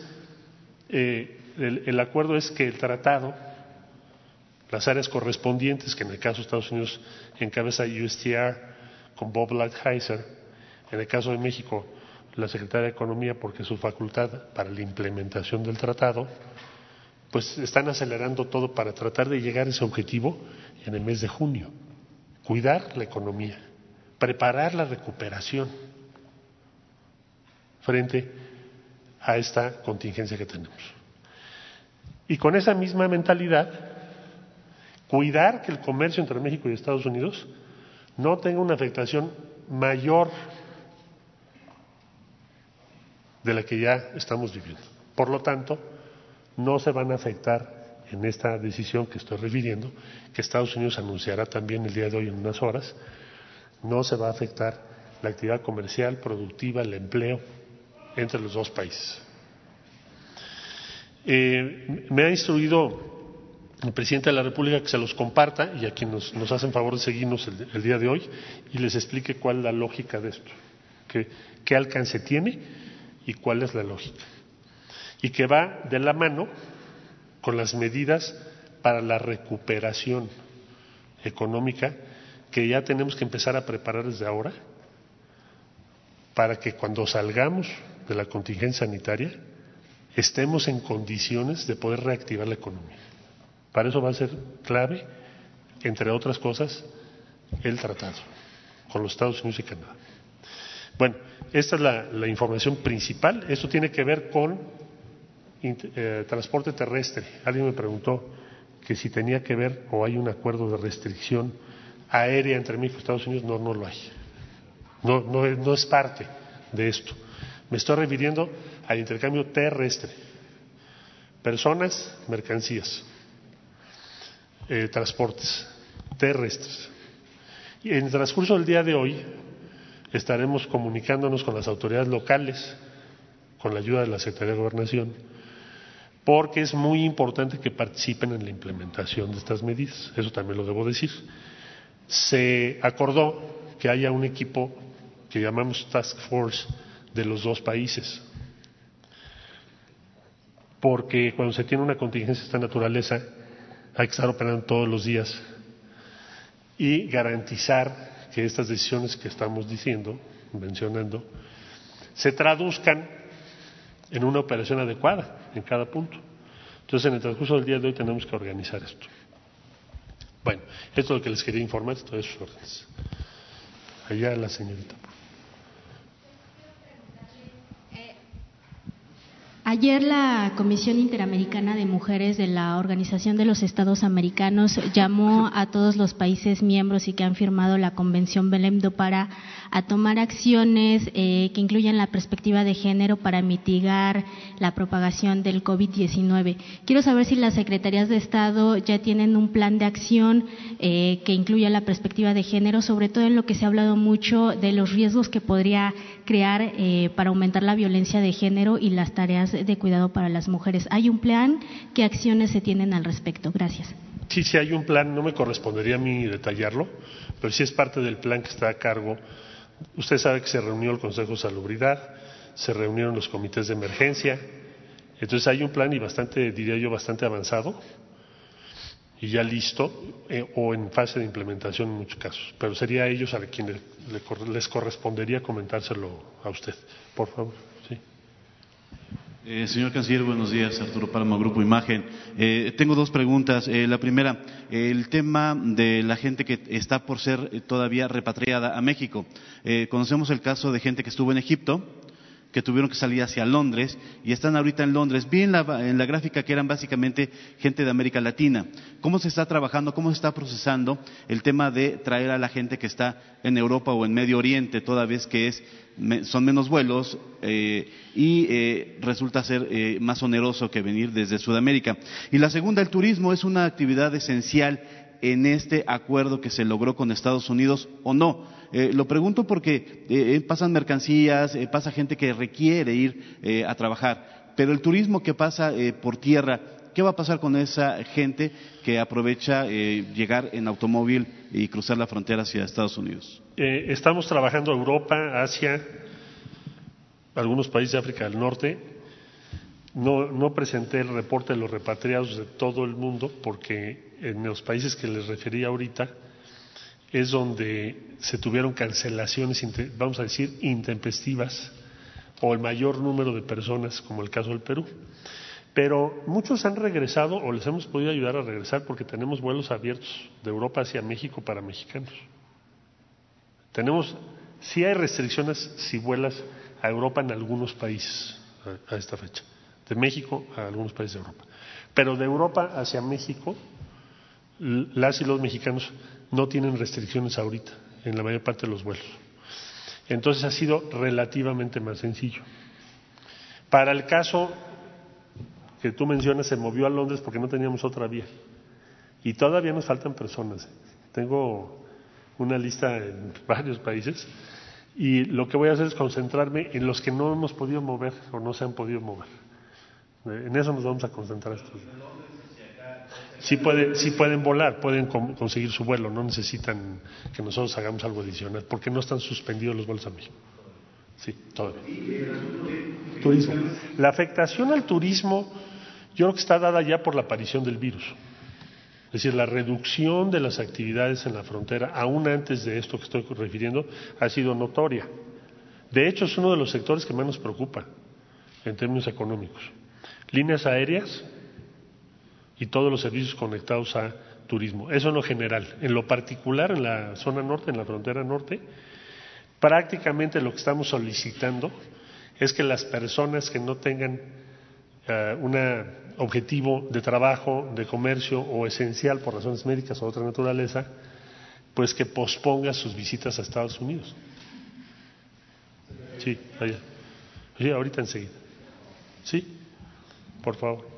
eh, el, acuerdo es que el tratado, las áreas correspondientes, que en el caso de Estados Unidos encabeza USTR con Bob Lighthizer, en el caso de México la Secretaría de Economía, porque su facultad para la implementación del tratado, pues están acelerando todo para tratar de llegar a ese objetivo en el mes de junio. Cuidar la economía, preparar la recuperación frente a esta contingencia que tenemos. Y con esa misma mentalidad, cuidar que el comercio entre México y Estados Unidos no tenga una afectación mayor de la que ya estamos viviendo. Por lo tanto, no se van a afectar en esta decisión que estoy refiriendo, que Estados Unidos anunciará también el día de hoy en unas horas, no se va a afectar la actividad comercial, productiva, el empleo entre los dos países. Eh, me ha instruido el presidente de la República que se los comparta y a quienes nos, hacen favor de seguirnos el, día de hoy y les explique cuál es la lógica de esto, qué alcance tiene y cuál es la lógica. Y que va de la mano con las medidas para la recuperación económica que ya tenemos que empezar a preparar desde ahora para que cuando salgamos de la contingencia sanitaria estemos en condiciones de poder reactivar la economía. Para eso va a ser clave, entre otras cosas, el tratado con los Estados Unidos y Canadá. Bueno, esta es la, información principal. Esto tiene que ver con eh, transporte terrestre. Alguien me preguntó que si tenía que ver o hay un acuerdo de restricción aérea entre México y Estados Unidos. No, no lo hay. No, no, no es parte de esto. Me estoy refiriendo al intercambio terrestre. Personas, mercancías, eh, transportes terrestres. En el transcurso del día de hoy estaremos comunicándonos con las autoridades locales, con la ayuda de la Secretaría de Gobernación, porque es muy importante que participen en la implementación de estas medidas. Eso también lo debo decir. Se acordó que haya un equipo que llamamos Task Force de los dos países, porque cuando se tiene una contingencia de esta naturaleza hay que estar operando todos los días y garantizar que estas decisiones que estamos diciendo, mencionando, se traduzcan en una operación adecuada en cada punto. Entonces, en el transcurso del día de hoy tenemos que organizar esto. Bueno, esto es lo que les quería informar, todas sus órdenes. Allá la señorita. Ayer la Comisión Interamericana de Mujeres de la Organización de los Estados Americanos llamó a todos los países miembros y que han firmado la Convención Belém do para a tomar acciones eh, que incluyan la perspectiva de género para mitigar la propagación del COVID-19. Quiero saber si las secretarías de Estado ya tienen un plan de acción eh, que incluya la perspectiva de género, sobre todo en lo que se ha hablado mucho de los riesgos que podría crear eh, para aumentar la violencia de género y las tareas cuidado para las mujeres. ¿Hay un plan? ¿Qué acciones se tienen al respecto? Gracias. Sí, sí hay un plan, no me correspondería a mí detallarlo, pero sí es parte del plan que está a cargo. Usted sabe que se reunió el Consejo de Salubridad, se reunieron los comités de emergencia, entonces hay un plan y bastante, diría yo, bastante avanzado y ya listo eh, o en fase de implementación en muchos casos. Pero sería a ellos a quienes les correspondería comentárselo a usted. Por favor. Eh, señor Canciller, buenos días. Arturo Palma, Grupo Imagen. Eh, tengo dos preguntas. Eh, la primera, el tema de la gente que está por ser todavía repatriada a México. conocemos el caso de gente que estuvo en Egipto, que tuvieron que salir hacia Londres y están ahorita en Londres. Vi en la, gráfica que eran básicamente gente de América Latina. ¿Cómo se está trabajando, cómo se está procesando el tema de traer a la gente que está en Europa o en Medio Oriente, toda vez que es, son menos vuelos eh, y eh, resulta ser eh, más oneroso que venir desde Sudamérica? Y la segunda, el turismo es una actividad esencial en este acuerdo que se logró con Estados Unidos o no. Eh, lo pregunto porque eh, pasan mercancías, eh, pasa gente que requiere ir a trabajar, pero el turismo que pasa por tierra, ¿qué va a pasar con esa gente que aprovecha llegar en automóvil y cruzar la frontera hacia Estados Unidos? estamos trabajando Europa, Asia, algunos países de África del Norte. No, no presenté el reporte de los repatriados de todo el mundo porque en los países que les referí ahorita, es donde se tuvieron cancelaciones, vamos a decir, intempestivas o el mayor número de personas, como el caso del Perú. Pero muchos han regresado o les hemos podido ayudar a regresar porque tenemos vuelos abiertos de Europa hacia México para mexicanos. Tenemos, sí hay restricciones si vuelas a Europa en algunos países a, esta fecha, de México a algunos países de Europa. Pero de Europa hacia México, las y los mexicanos no tienen restricciones ahorita en la mayor parte de los vuelos. Entonces ha sido relativamente más sencillo. Para el caso que tú mencionas, se movió a Londres porque no teníamos otra vía. Y todavía nos faltan personas. Tengo una lista en varios países y lo que voy a hacer es concentrarme en los que no hemos podido mover o no se han podido mover. En eso nos vamos a concentrar estos. Sí, pueden, sí pueden volar, pueden conseguir su vuelo, no necesitan que nosotros hagamos algo adicional, porque no están suspendidos los vuelos a México. Sí, todo. Turismo. La afectación al turismo, yo creo que está dada ya por la aparición del virus. Es decir, la reducción de las actividades en la frontera, aún antes de esto que estoy refiriendo, ha sido notoria. De hecho, es uno de los sectores que más nos preocupa en términos económicos. Líneas aéreas y todos los servicios conectados a turismo. Eso en lo general. En lo particular, en la zona norte, en la frontera norte, prácticamente lo que estamos solicitando es que las personas que no tengan uh, un objetivo de trabajo, de comercio o esencial por razones médicas o otra naturaleza, pues que posponga sus visitas a Estados Unidos. Sí, allá. Sí, ahorita enseguida. Sí, por favor.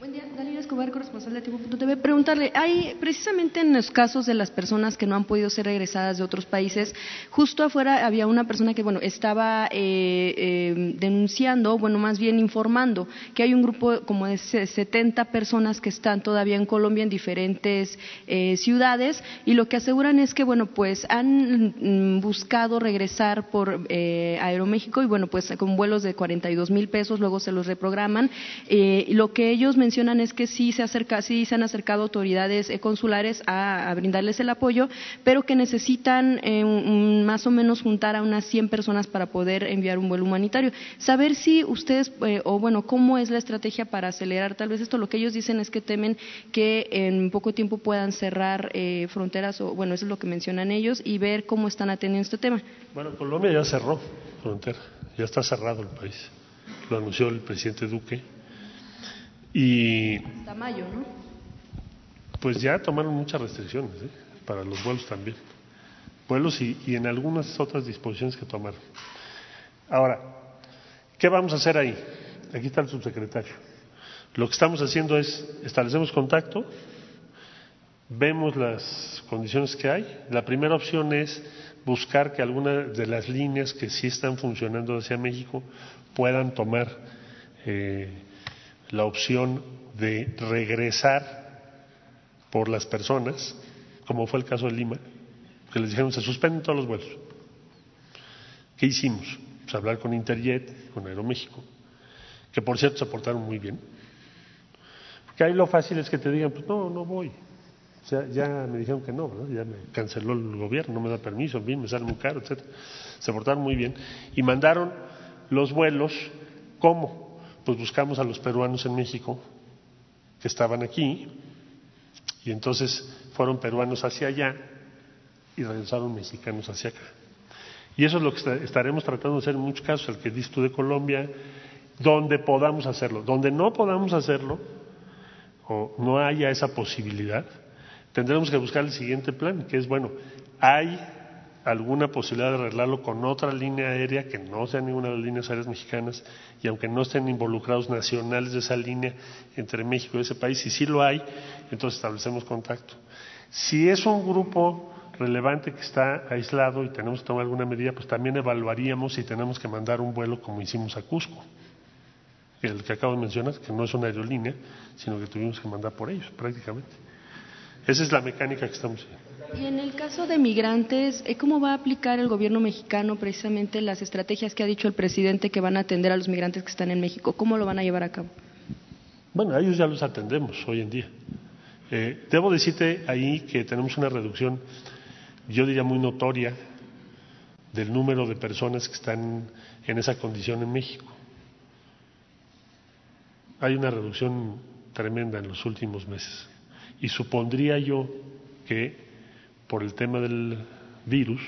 Buen día, Dalila Escobar, corresponsal de Tiempo.tv. Preguntarle, hay precisamente en los casos de las personas que no han podido ser regresadas de otros países, justo afuera había una persona que, bueno, estaba eh, eh, denunciando, bueno, más bien informando que hay un grupo como de 70 personas que están todavía en Colombia en diferentes eh, ciudades y lo que aseguran es que, bueno, pues han mm, buscado regresar por Aeroméxico y, bueno, pues con vuelos de 42 mil pesos, luego se los reprograman. lo que ellos mencionan es que sí se, acerca, sí se han acercado autoridades eh, consulares a, brindarles el apoyo, pero que necesitan eh, más o menos juntar a unas 100 personas para poder enviar un vuelo humanitario. Saber si ustedes, eh, o bueno, cómo es la estrategia para acelerar tal vez esto. Lo que ellos dicen es que temen que en poco tiempo puedan cerrar fronteras, o bueno, eso es lo que mencionan ellos, y ver cómo están atendiendo este tema. Bueno, Colombia ya cerró frontera, ya está cerrado el país. Lo anunció el presidente Duque y, Hasta mayo, ¿no? Pues ya tomaron muchas restricciones, ¿eh? para los vuelos también. Vuelos y, y en algunas otras disposiciones que tomaron. Ahora, ¿qué vamos a hacer ahí? Aquí está el subsecretario. Lo que estamos haciendo es, establecemos contacto, vemos las condiciones que hay. La primera opción es buscar que algunas de las líneas que sí están funcionando hacia México puedan tomar eh, la opción de regresar por las personas, como fue el caso de Lima, que les dijeron se suspenden todos los vuelos. ¿Qué hicimos? Pues hablar con Interjet, con Aeroméxico, que por cierto se portaron muy bien. Porque ahí lo fácil es que te digan, pues no, no voy. O sea, ya me dijeron que no, ya me canceló el gobierno, no me da permiso, bien, me sale muy caro, etc. Se portaron muy bien. Y mandaron los vuelos, ¿cómo? Pues buscamos a los peruanos en México que estaban aquí y entonces fueron peruanos hacia allá y regresaron mexicanos hacia acá. Y eso es lo que estaremos tratando de hacer en muchos casos, el que dices tú de Colombia, donde podamos hacerlo. Donde no podamos hacerlo, o no haya esa posibilidad, tendremos que buscar el siguiente plan, que es, bueno, hay alguna posibilidad de arreglarlo con otra línea aérea que no sea ninguna de las líneas aéreas mexicanas y aunque no estén involucrados nacionales de esa línea entre México y ese país, si sí lo hay, entonces establecemos contacto. Si es un grupo relevante que está aislado y tenemos que tomar alguna medida, pues también evaluaríamos si tenemos que mandar un vuelo como hicimos a Cusco, el que acabo de mencionar, que no es una aerolínea, sino que tuvimos que mandar por ellos prácticamente. Esa es la mecánica que estamos haciendo. Y en el caso de migrantes, eh, ¿cómo va a aplicar el gobierno mexicano precisamente las estrategias que ha dicho el presidente que van a atender a los migrantes que están en México? ¿Cómo lo van a llevar a cabo? Bueno, a ellos ya los atendemos hoy en día. Eh, debo decirte ahí que tenemos una reducción, yo diría muy notoria, del número de personas que están en esa condición en México. Hay una reducción tremenda en los últimos meses. Y supondría yo que por el tema del virus,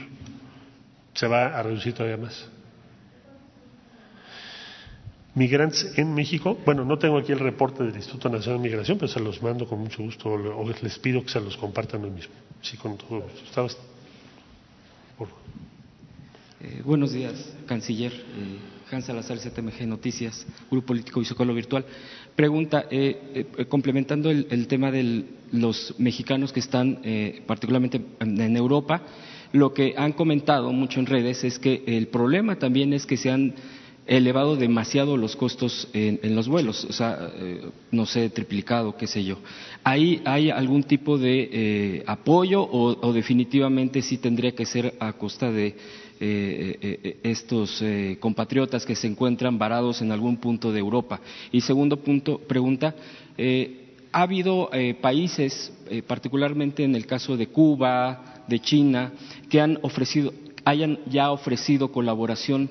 se va a reducir todavía más. migrantes en México. Bueno, no tengo aquí el reporte del Instituto Nacional de Migración, pero se los mando con mucho gusto o les pido que se los compartan hoy mismo. Sí, con todo gusto. Eh, buenos días, canciller. Eh, Hans Salazar, CTMG Noticias, Grupo Político y Socorro Virtual. Pregunta, eh, eh, complementando el, tema de los mexicanos que están particularmente en Europa, lo que han comentado mucho en redes es que el problema también es que se han elevado demasiado los costos en, los vuelos, o sea, eh, no sé, triplicado, qué sé yo. ¿Hay, hay algún tipo de eh, apoyo o, definitivamente sí tendría que ser a costa de eh, estos compatriotas que se encuentran varados en algún punto de Europa? Y segundo punto, pregunta, ¿ha habido países, particularmente en el caso de Cuba, de China, que han ofrecido, hayan ya ofrecido colaboración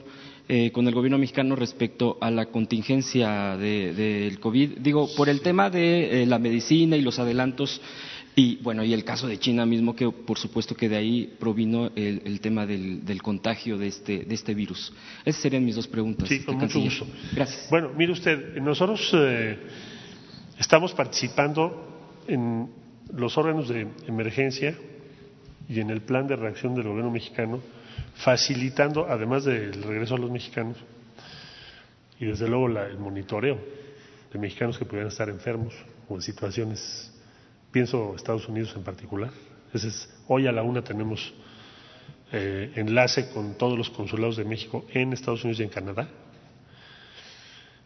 eh, con el gobierno mexicano respecto a la contingencia del COVID. Digo, por el tema de eh, la medicina y los adelantos y bueno, y el caso de China mismo, que por supuesto que de ahí provino el, tema del, contagio de este, de este virus. Esas serían mis dos preguntas. Sí, con mucho gusto. Gracias. Bueno, mire usted, nosotros eh, estamos participando en los órganos de emergencia y en el plan de reacción del gobierno mexicano facilitando, además del regreso a los mexicanos, y desde luego el monitoreo de mexicanos que pudieran estar enfermos o en situaciones, pienso Estados Unidos en particular. Entonces, hoy a la una tenemos eh, enlace con todos los consulados de México en Estados Unidos y en Canadá,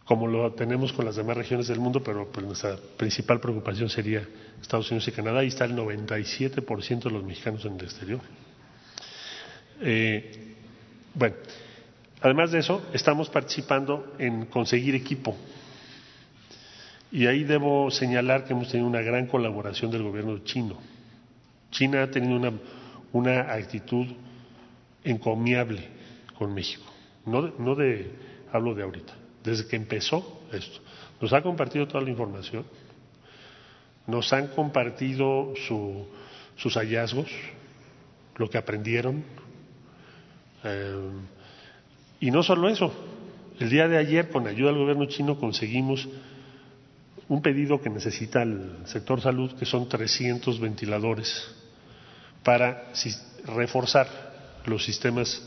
como lo tenemos con las demás regiones del mundo, pero pues, nuestra principal preocupación sería Estados Unidos y Canadá, y está el 97% de los mexicanos en el exterior. Eh, bueno, además de eso, estamos participando en conseguir equipo. Y ahí debo señalar que hemos tenido una gran colaboración del gobierno chino. China ha tenido una, una actitud encomiable con México. No, no de, hablo de ahorita, desde que empezó esto. Nos ha compartido toda la información, nos han compartido su, sus hallazgos, lo que aprendieron, eh, y no solo eso, el día de ayer, con ayuda del gobierno chino, conseguimos un pedido que necesita el sector salud, que son 300 ventiladores, para reforzar los sistemas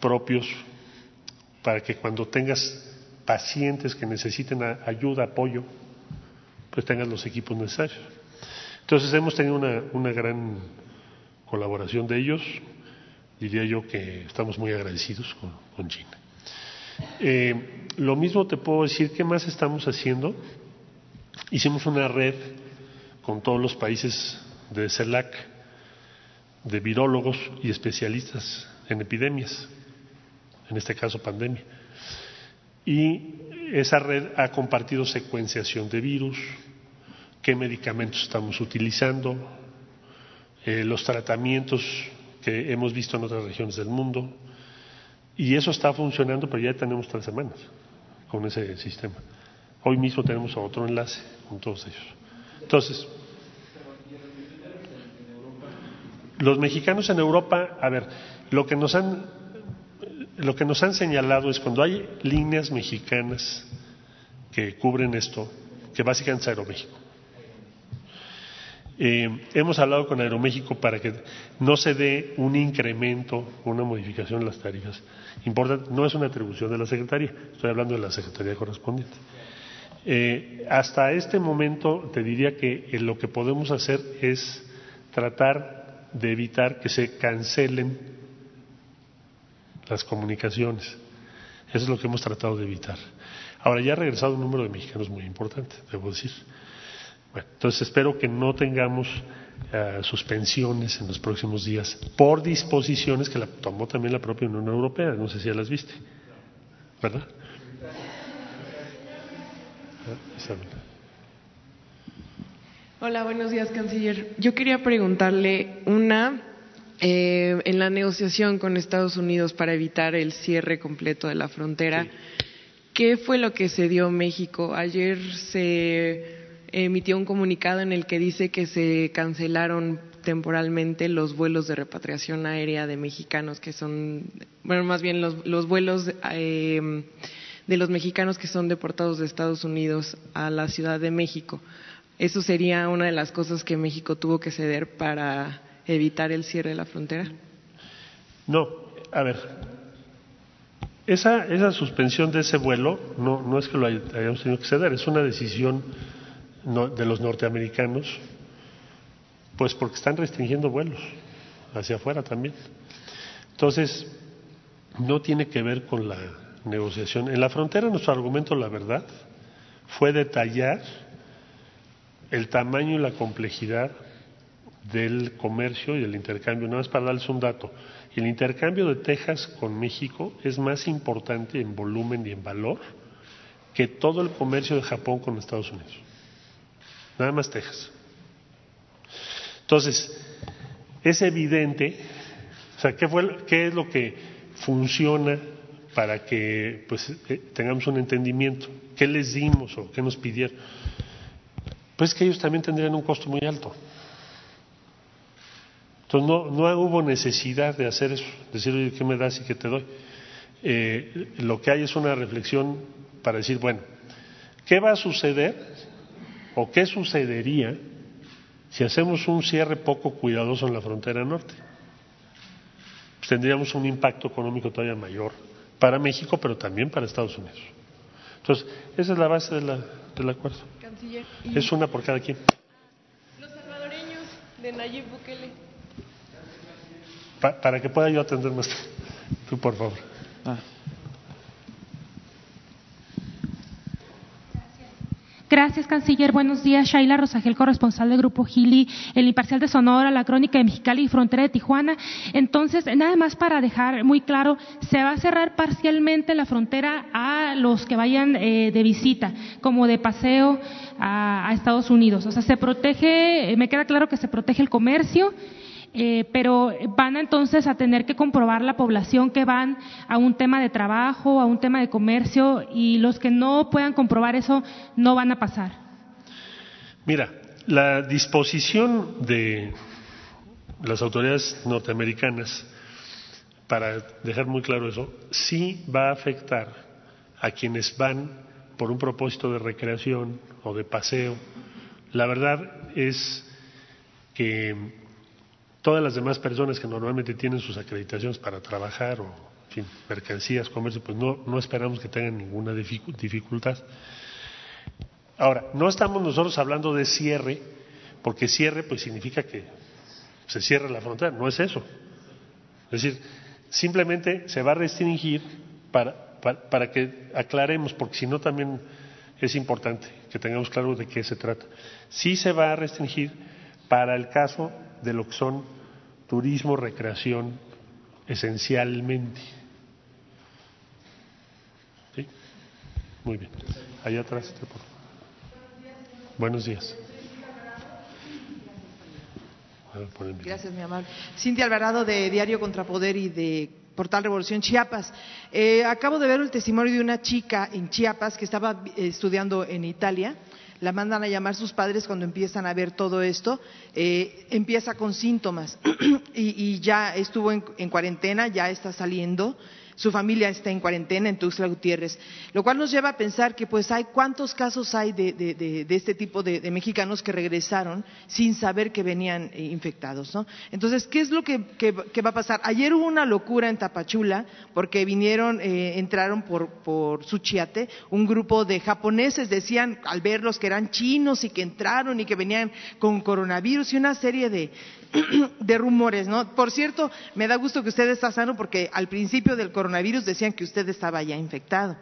propios, para que cuando tengas pacientes que necesiten ayuda, apoyo, pues tengas los equipos necesarios. Entonces hemos tenido una, una gran colaboración de ellos, diría yo que estamos muy agradecidos con, China. Eh, lo mismo te puedo decir, ¿qué más estamos haciendo? Hicimos una red con todos los países de CELAC, de virólogos y especialistas en epidemias, en este caso pandemia. Y esa red ha compartido secuenciación de virus, qué medicamentos estamos utilizando, eh, los tratamientos que hemos visto en otras regiones del mundo. Y eso está funcionando, pero ya tenemos tres semanas con ese sistema. Hoy mismo tenemos otro enlace con todos ellos. Entonces, los mexicanos en Europa, a ver, lo que nos han lo que nos han señalado es cuando hay líneas mexicanas que cubren esto, que básicamente es Aeroméxico. Eh, hemos hablado con Aeroméxico para que no se dé un incremento, una modificación en las tarifas. Importante, no es una atribución de la Secretaría, estoy hablando de la Secretaría correspondiente. Eh, hasta este momento te diría que eh, lo que podemos hacer es tratar de evitar que se cancelen las comunicaciones. Eso es lo que hemos tratado de evitar. Ahora ya ha regresado un número de mexicanos muy importante, debo decir entonces espero que no tengamos eh, suspensiones en los próximos días por disposiciones que la tomó también la propia Unión Europea. No sé si ya las viste, ¿verdad? Hola, buenos días, canciller. Yo quería preguntarle una, eh, en la negociación con Estados Unidos para evitar el cierre completo de la frontera, ¿qué fue lo que se dio México? Ayer se emitió un comunicado en el que dice que se cancelaron temporalmente los vuelos de repatriación aérea de mexicanos, que son, bueno, más bien los, vuelos eh, de los mexicanos que son deportados de Estados Unidos a la Ciudad de México. ¿Eso sería una de las cosas que México tuvo que ceder para evitar el cierre de la frontera? No, a ver, esa, esa suspensión de ese vuelo no, no es que lo hayamos tenido que ceder, es una decisión de los norteamericanos, pues porque están restringiendo vuelos hacia afuera también. Entonces, no tiene que ver con la negociación. En la frontera nuestro argumento, la verdad, fue detallar el tamaño y la complejidad del comercio y el intercambio. Nada más para darles un dato. El intercambio de Texas con México es más importante en volumen y en valor que todo el comercio de Japón con Estados Unidos. Nada más Texas. Entonces, es evidente, o sea, ¿qué, fue, qué es lo que funciona para que pues, eh, tengamos un entendimiento? ¿Qué les dimos o qué nos pidieron? Pues que ellos también tendrían un costo muy alto. Entonces no, no hubo necesidad de hacer eso, decir, oye, ¿qué me das y qué te doy? Eh, lo que hay es una reflexión para decir, bueno, ¿qué va a suceder o qué sucedería si hacemos un cierre poco cuidadoso en la frontera norte? Pues tendríamos un impacto económico todavía mayor para México, pero también para Estados Unidos. Entonces, esa es la base de la, del acuerdo. Es una por cada quien. Los salvadoreños de Nayib Bukele. para que pueda yo atender más. Tú, por favor. Ah. Gracias, canciller. Buenos días. Shaila Rosagel, corresponsal del Grupo Gili, el Imparcial de Sonora, la Crónica de Mexicali y Frontera de Tijuana. Entonces, nada más para dejar muy claro, se va a cerrar parcialmente la frontera a los que vayan eh, de visita, como de paseo a, a Estados Unidos. O sea, se protege, me queda claro que se protege el comercio eh, pero van entonces a tener que comprobar la población que van a un tema de trabajo, a un tema de comercio, y los que no puedan comprobar eso no van a pasar. Mira, la disposición de las autoridades norteamericanas, para dejar muy claro eso, sí va a afectar a quienes van por un propósito de recreación o de paseo. La verdad es que todas las demás personas que normalmente tienen sus acreditaciones para trabajar o en fin, mercancías, comercio, pues no, no esperamos que tengan ninguna dificultad. Ahora, no estamos nosotros hablando de cierre, porque cierre pues significa que se cierra la frontera, no es eso. Es decir, simplemente se va a restringir para, para, para que aclaremos, porque si no también es importante que tengamos claro de qué se trata. Sí se va a restringir para el caso de lo que son turismo, recreación, esencialmente. ¿Sí? Muy bien. Allá atrás. Buenos días. Gracias, mi amable. Cintia Alvarado, de Diario Contrapoder y de Portal Revolución Chiapas. Eh, acabo de ver el testimonio de una chica en Chiapas que estaba eh, estudiando en Italia la mandan a llamar sus padres cuando empiezan a ver todo esto, eh, empieza con síntomas. Y, ya estuvo en, cuarentena, ya está saliendo, su familia está en cuarentena en Tuxtla Gutiérrez, lo cual nos lleva a pensar que pues hay cuántos casos hay de, este tipo de, mexicanos que regresaron sin saber que venían eh, infectados, ¿no? Entonces, ¿qué es lo que, va a pasar? Ayer hubo una locura en Tapachula porque vinieron, eh, entraron por, por Suchiate, un grupo de japoneses decían al verlos que eran chinos y que entraron y que venían con coronavirus y una serie de, de rumores, ¿no? Por cierto, me da gusto que usted está sano porque al principio del coronavirus decían que usted estaba ya infectado.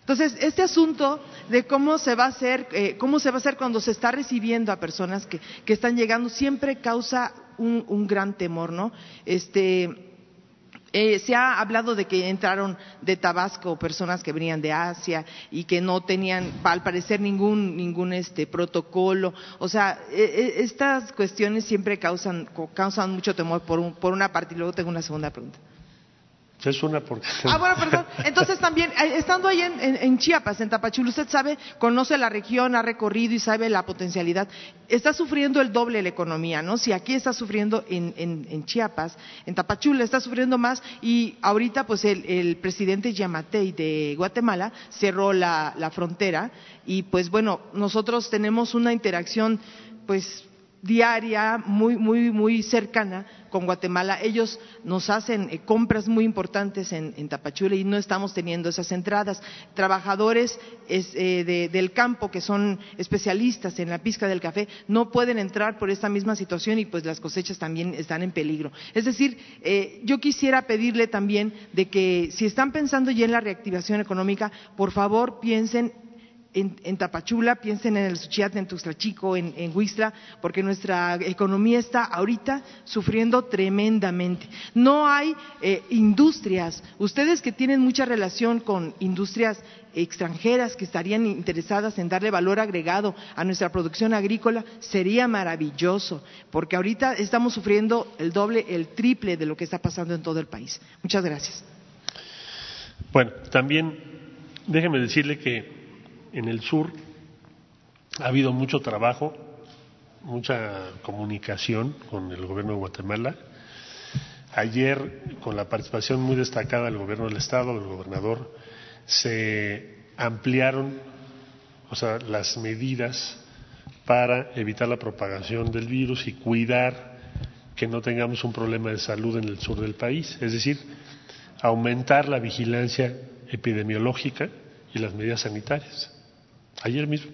Entonces, este asunto de cómo se va a hacer, eh, cómo se va a hacer cuando se está recibiendo a personas que, que están llegando, siempre causa un, un gran temor, ¿no? Este, eh, se ha hablado de que entraron de Tabasco personas que venían de Asia y que no tenían, al parecer, ningún, ningún este, protocolo. O sea, e, e, estas cuestiones siempre causan, causan mucho temor por, por una parte y luego tengo una segunda pregunta. Es una porque... Ah, bueno, perdón. Entonces también, eh, estando ahí en, Chiapas, en Tapachula, usted sabe, conoce la región, ha recorrido y sabe la potencialidad. Está sufriendo el doble la economía, ¿no? Si aquí está sufriendo en, en Chiapas, en Tapachula está sufriendo más y ahorita pues el, presidente Yamatei de Guatemala cerró la, la frontera y pues bueno, nosotros tenemos una interacción pues diaria, muy, muy, muy cercana con Guatemala. Ellos nos hacen eh, compras muy importantes en, Tapachula y no estamos teniendo esas entradas. Trabajadores eh, del campo que son especialistas en la pizca del café no pueden entrar por esta misma situación y pues las cosechas también están en peligro. Es decir, eh, yo quisiera pedirle también de que si están pensando ya en la reactivación económica, por favor piensen en, Tapachula, piensen en el Suchiate, en Tuxtlachico, en, en Huixla, porque nuestra economía está ahorita sufriendo tremendamente. No hay eh, industrias. Ustedes que tienen mucha relación con industrias extranjeras que estarían interesadas en darle valor agregado a nuestra producción agrícola, sería maravilloso, porque ahorita estamos sufriendo el doble, el triple de lo que está pasando en todo el país. Muchas gracias. Bueno, también déjeme decirle que en el sur ha habido mucho trabajo, mucha comunicación con el gobierno de Guatemala. Ayer, con la participación muy destacada del gobierno del Estado, del gobernador, se ampliaron o sea, las medidas para evitar la propagación del virus y cuidar que no tengamos un problema de salud en el sur del país. Es decir, aumentar la vigilancia epidemiológica y las medidas sanitarias. Ayer mismo.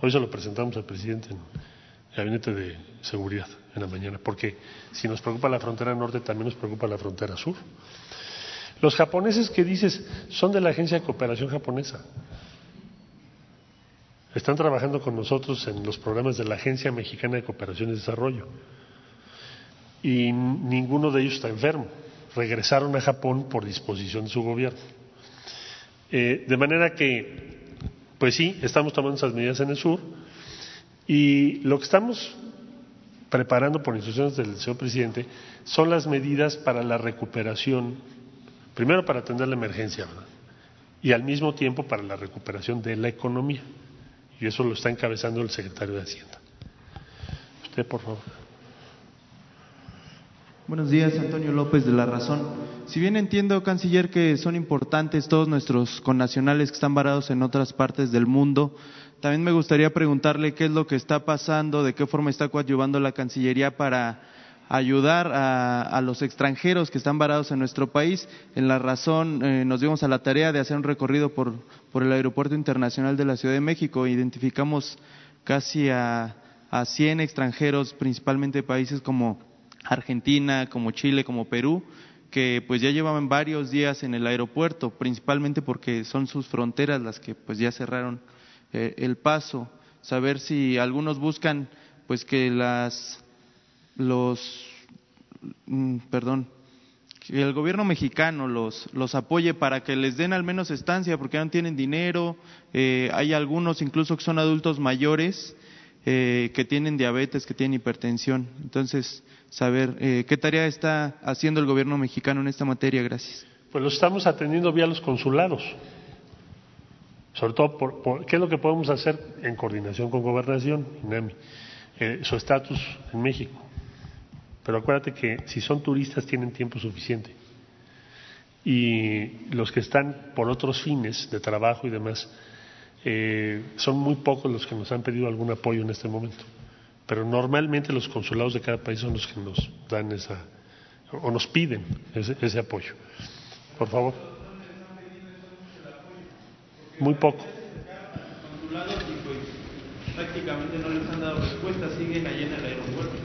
Hoy se lo presentamos al presidente en el gabinete de seguridad en la mañana, porque si nos preocupa la frontera norte, también nos preocupa la frontera sur. Los japoneses que dices son de la Agencia de Cooperación Japonesa. Están trabajando con nosotros en los programas de la Agencia Mexicana de Cooperación y Desarrollo. Y ninguno de ellos está enfermo. Regresaron a Japón por disposición de su gobierno. Eh, de manera que pues sí, estamos tomando esas medidas en el sur y lo que estamos preparando por instrucciones del señor presidente son las medidas para la recuperación, primero para atender la emergencia, y al mismo tiempo para la recuperación de la economía. Y eso lo está encabezando el secretario de Hacienda. Usted, por favor. Buenos días, Antonio López de La Razón. Si bien entiendo, canciller, que son importantes todos nuestros connacionales que están varados en otras partes del mundo, también me gustaría preguntarle qué es lo que está pasando, de qué forma está coadyuvando la Cancillería para ayudar a, los extranjeros que están varados en nuestro país. En La Razón eh, nos dimos a la tarea de hacer un recorrido por, por el Aeropuerto Internacional de la Ciudad de México. Identificamos casi a, a 100 extranjeros, principalmente de países como Argentina, como Chile, como Perú, que pues ya llevaban varios días en el aeropuerto, principalmente porque son sus fronteras las que pues ya cerraron eh, el paso. Saber si algunos buscan pues que las los mm, perdón que el gobierno mexicano los, los apoye para que les den al menos estancia porque no tienen dinero, eh, hay algunos incluso que son adultos mayores eh, que tienen diabetes, que tienen hipertensión. Entonces, saber eh, qué tarea está haciendo el gobierno mexicano en esta materia. Gracias. Pues lo estamos atendiendo vía los consulados. Sobre todo, por, ¿qué es lo que podemos hacer en coordinación con Gobernación, INAMI? Eh, su estatus en México. Pero acuérdate que si son turistas tienen tiempo suficiente. Y los que están por otros fines de trabajo y demás, eh, son muy pocos los que nos han pedido algún apoyo en este momento, pero normalmente los consulados de cada país son los que nos dan esa o nos piden ese, apoyo. Por favor. Muy poco. prácticamente no les han dado respuesta, siguen allí en el aeropuerto.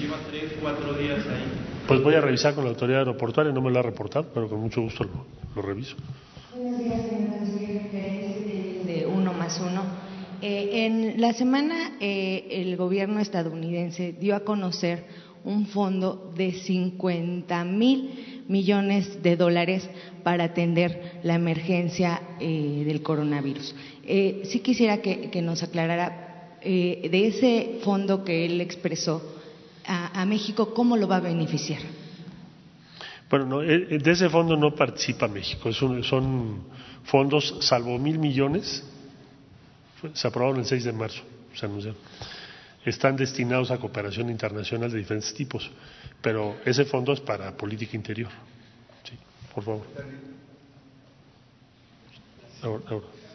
Lleva tres, cuatro días ahí. Pues voy a revisar con la autoridad aeroportuaria, no me lo ha reportado, pero con mucho gusto lo, lo reviso. Buenos días, uno más uno. Eh, en la semana eh, el gobierno estadounidense dio a conocer un fondo de 50 mil millones de dólares para atender la emergencia eh, del coronavirus. sí quisiera que, nos aclarara de ese fondo que él expresó a, a México, ¿cómo lo va a beneficiar? Bueno, no, eh, de ese fondo no participa México, son fondos, salvo mil millones, se aprobaron el 6 de marzo, se anunciaron, están destinados a cooperación internacional de diferentes tipos, pero ese fondo es para política interior. Sí, por favor.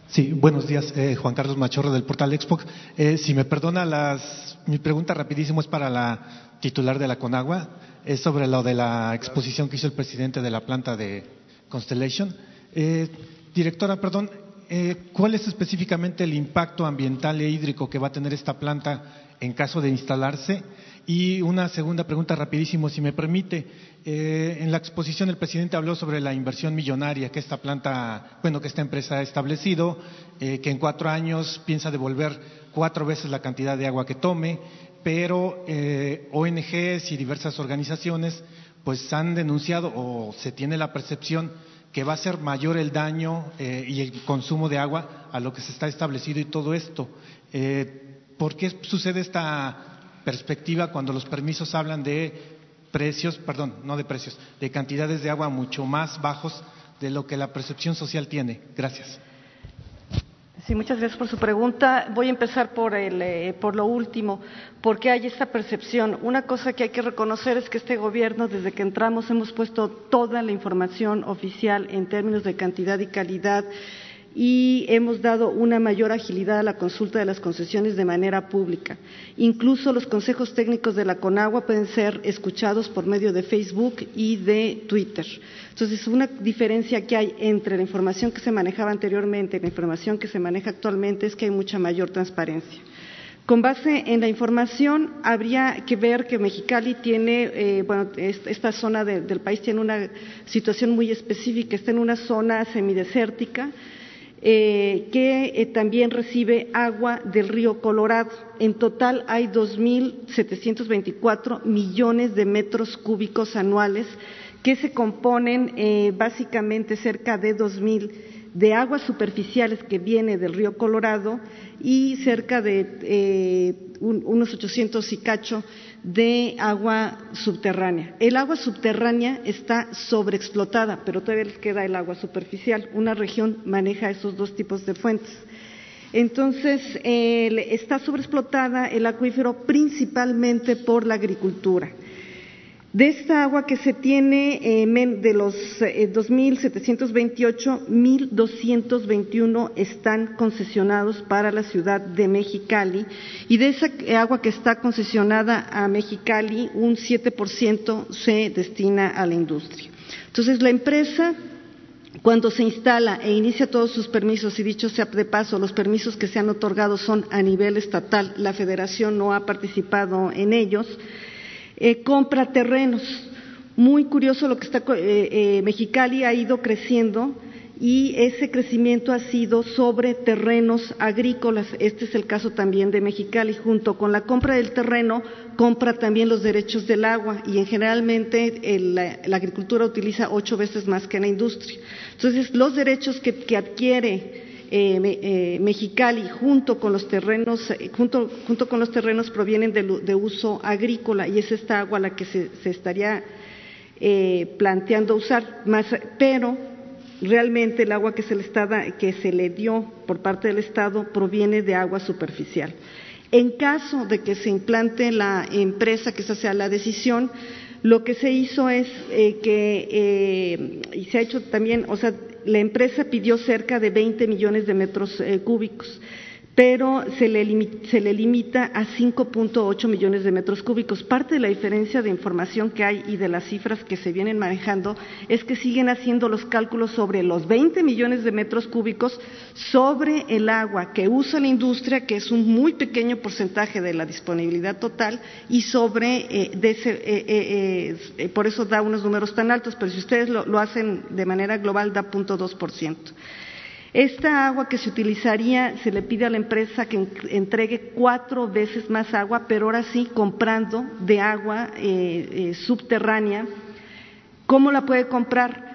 Sí, buenos días, eh, Juan Carlos Machorro del portal Expo. Eh, si me perdona, las, mi pregunta rapidísimo es para la titular de la Conagua, es sobre lo de la exposición que hizo el presidente de la planta de Constellation. Eh, directora, perdón, eh, ¿cuál es específicamente el impacto ambiental e hídrico que va a tener esta planta en caso de instalarse? Y una segunda pregunta rapidísimo, si me permite. Eh, en la exposición el presidente habló sobre la inversión millonaria que esta planta, bueno, que esta empresa ha establecido, que en cuatro años piensa devolver cuatro veces la cantidad de agua que tome, pero ONGs y diversas organizaciones pues han denunciado o se tiene la percepción que va a ser mayor el daño eh, y el consumo de agua a lo que se está establecido y todo esto. Eh, ¿Por qué sucede esta perspectiva cuando los permisos hablan de precios, perdón, no de precios, de cantidades de agua mucho más bajos de lo que la percepción social tiene? Gracias. Sí, muchas gracias por su pregunta. Voy a empezar por, el, eh, por lo último. ¿Por qué hay esta percepción? Una cosa que hay que reconocer es que este gobierno, desde que entramos, hemos puesto toda la información oficial en términos de cantidad y calidad y hemos dado una mayor agilidad a la consulta de las concesiones de manera pública. Incluso los consejos técnicos de la Conagua pueden ser escuchados por medio de Facebook y de Twitter. Entonces, una diferencia que hay entre la información que se manejaba anteriormente y la información que se maneja actualmente es que hay mucha mayor transparencia. Con base en la información, habría que ver que Mexicali tiene, eh, bueno, esta zona del país tiene una situación muy específica, está en una zona semidesértica, eh, que eh, también recibe agua del río Colorado. En total hay 2.724 millones de metros cúbicos anuales que se componen eh, básicamente cerca de 2.000 de aguas superficiales que viene del río Colorado y cerca de unos 800 y de agua subterránea. El agua subterránea está sobreexplotada, pero todavía queda el agua superficial. Una región maneja esos dos tipos de fuentes. Entonces, está sobreexplotada el acuífero principalmente por la agricultura. De esta agua que se tiene, eh, de los 2.728, eh, 1.221 están concesionados para la ciudad de Mexicali y de esa agua que está concesionada a Mexicali, un 7% se destina a la industria. Entonces, la empresa cuando se instala e inicia todos sus permisos, y dicho sea de paso, los permisos que se han otorgado son a nivel estatal, la federación no ha participado en ellos, eh, compra terrenos. Muy curioso lo que está, eh, eh, Mexicali ha ido creciendo y ese crecimiento ha sido sobre terrenos agrícolas. Este es el caso también de Mexicali. Junto con la compra del terreno, compra también los derechos del agua y en generalmente la, agricultura utiliza ocho veces más que la industria. Entonces, los derechos que adquiere eh, eh, Mexicali junto con los terrenos eh, junto, con los terrenos provienen de, uso agrícola y es esta agua la que se, estaría planteando usar más pero realmente el agua que se le está que se le dio por parte del Estado proviene de agua superficial. En caso de que se implante la empresa, que esa sea la decisión, lo que se hizo es que, y se ha hecho también, o sea, la empresa pidió cerca de 20 millones de metros eh, cúbicos pero se le, limita a 5.8 millones de metros cúbicos. Parte de la diferencia de información que hay y de las cifras que se vienen manejando es que siguen haciendo los cálculos sobre los 20 millones de metros cúbicos sobre el agua que usa la industria, que es un muy pequeño porcentaje de la disponibilidad total, y sobre, eh, eh, eh, por eso da unos números tan altos, pero si ustedes lo, lo hacen de manera global da 0.2%. Esta agua que se utilizaría se le pide a la empresa que entregue cuatro veces más agua, pero ahora sí comprando de agua eh, eh, subterránea. ¿Cómo la puede comprar?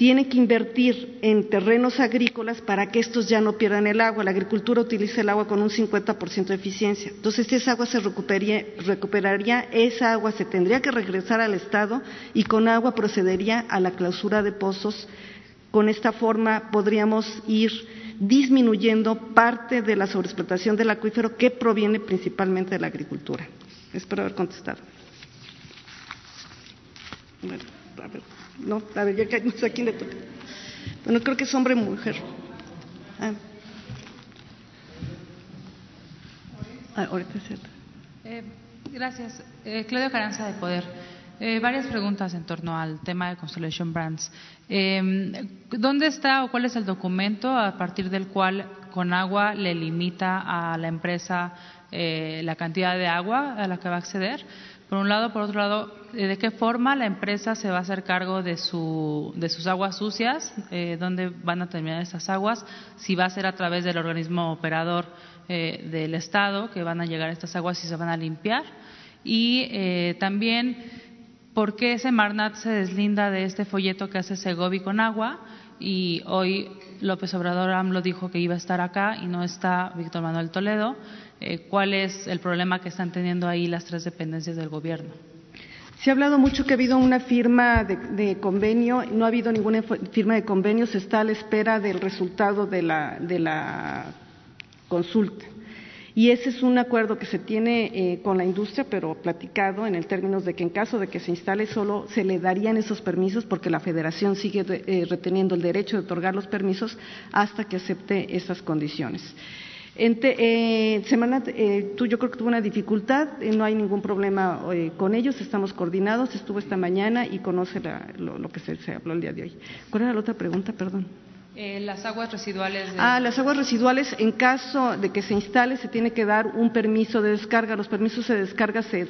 tiene que invertir en terrenos agrícolas para que estos ya no pierdan el agua. La agricultura utiliza el agua con un 50% de eficiencia. Entonces, esa agua se recuperaría, esa agua se tendría que regresar al Estado y con agua procedería a la clausura de pozos. Con esta forma podríamos ir disminuyendo parte de la sobreexplotación del acuífero que proviene principalmente de la agricultura. Espero haber contestado. Bueno, a ver. No, a ver, ya no sé a quién le toca. Bueno, creo que es hombre o mujer. Ah. Ah, ahorita es cierto. Eh, gracias. Eh, Claudio Caranza de Poder. Eh, varias preguntas en torno al tema de Constellation Brands. Eh, ¿Dónde está o cuál es el documento a partir del cual Conagua le limita a la empresa eh, la cantidad de agua a la que va a acceder? Por un lado, por otro lado, eh, ¿de qué forma la empresa se va a hacer cargo de, su, de sus aguas sucias? Eh, ¿Dónde van a terminar esas aguas? Si va a ser a través del organismo operador eh, del Estado que van a llegar estas aguas y se van a limpiar. Y eh, también, ¿por qué Semarnat se deslinda de este folleto que hace Segovi con agua? Y hoy López Obrador AMLO dijo que iba a estar acá y no está Víctor Manuel Toledo. Eh, ¿Cuál es el problema que están teniendo ahí las tres dependencias del gobierno? Se ha hablado mucho que ha habido una firma de, de, convenio, no ha habido ninguna firma de convenio, se está a la espera del resultado de la, de la consulta. Y ese es un acuerdo que se tiene eh, con la industria, pero platicado en el términos de que en caso de que se instale solo se le darían esos permisos porque la federación sigue eh, reteniendo el derecho de otorgar los permisos hasta que acepte esas condiciones. Eh, semana, eh, tú yo creo que tuvo una dificultad, eh, no hay ningún problema con ellos, estamos coordinados, estuvo esta mañana y conoce la, lo, lo, que se, habló el día de hoy. ¿Cuál era la otra pregunta? Perdón. Eh, las aguas residuales. Ah, las aguas residuales, en caso de que se instale, se tiene que dar un permiso de descarga. Los permisos de descarga se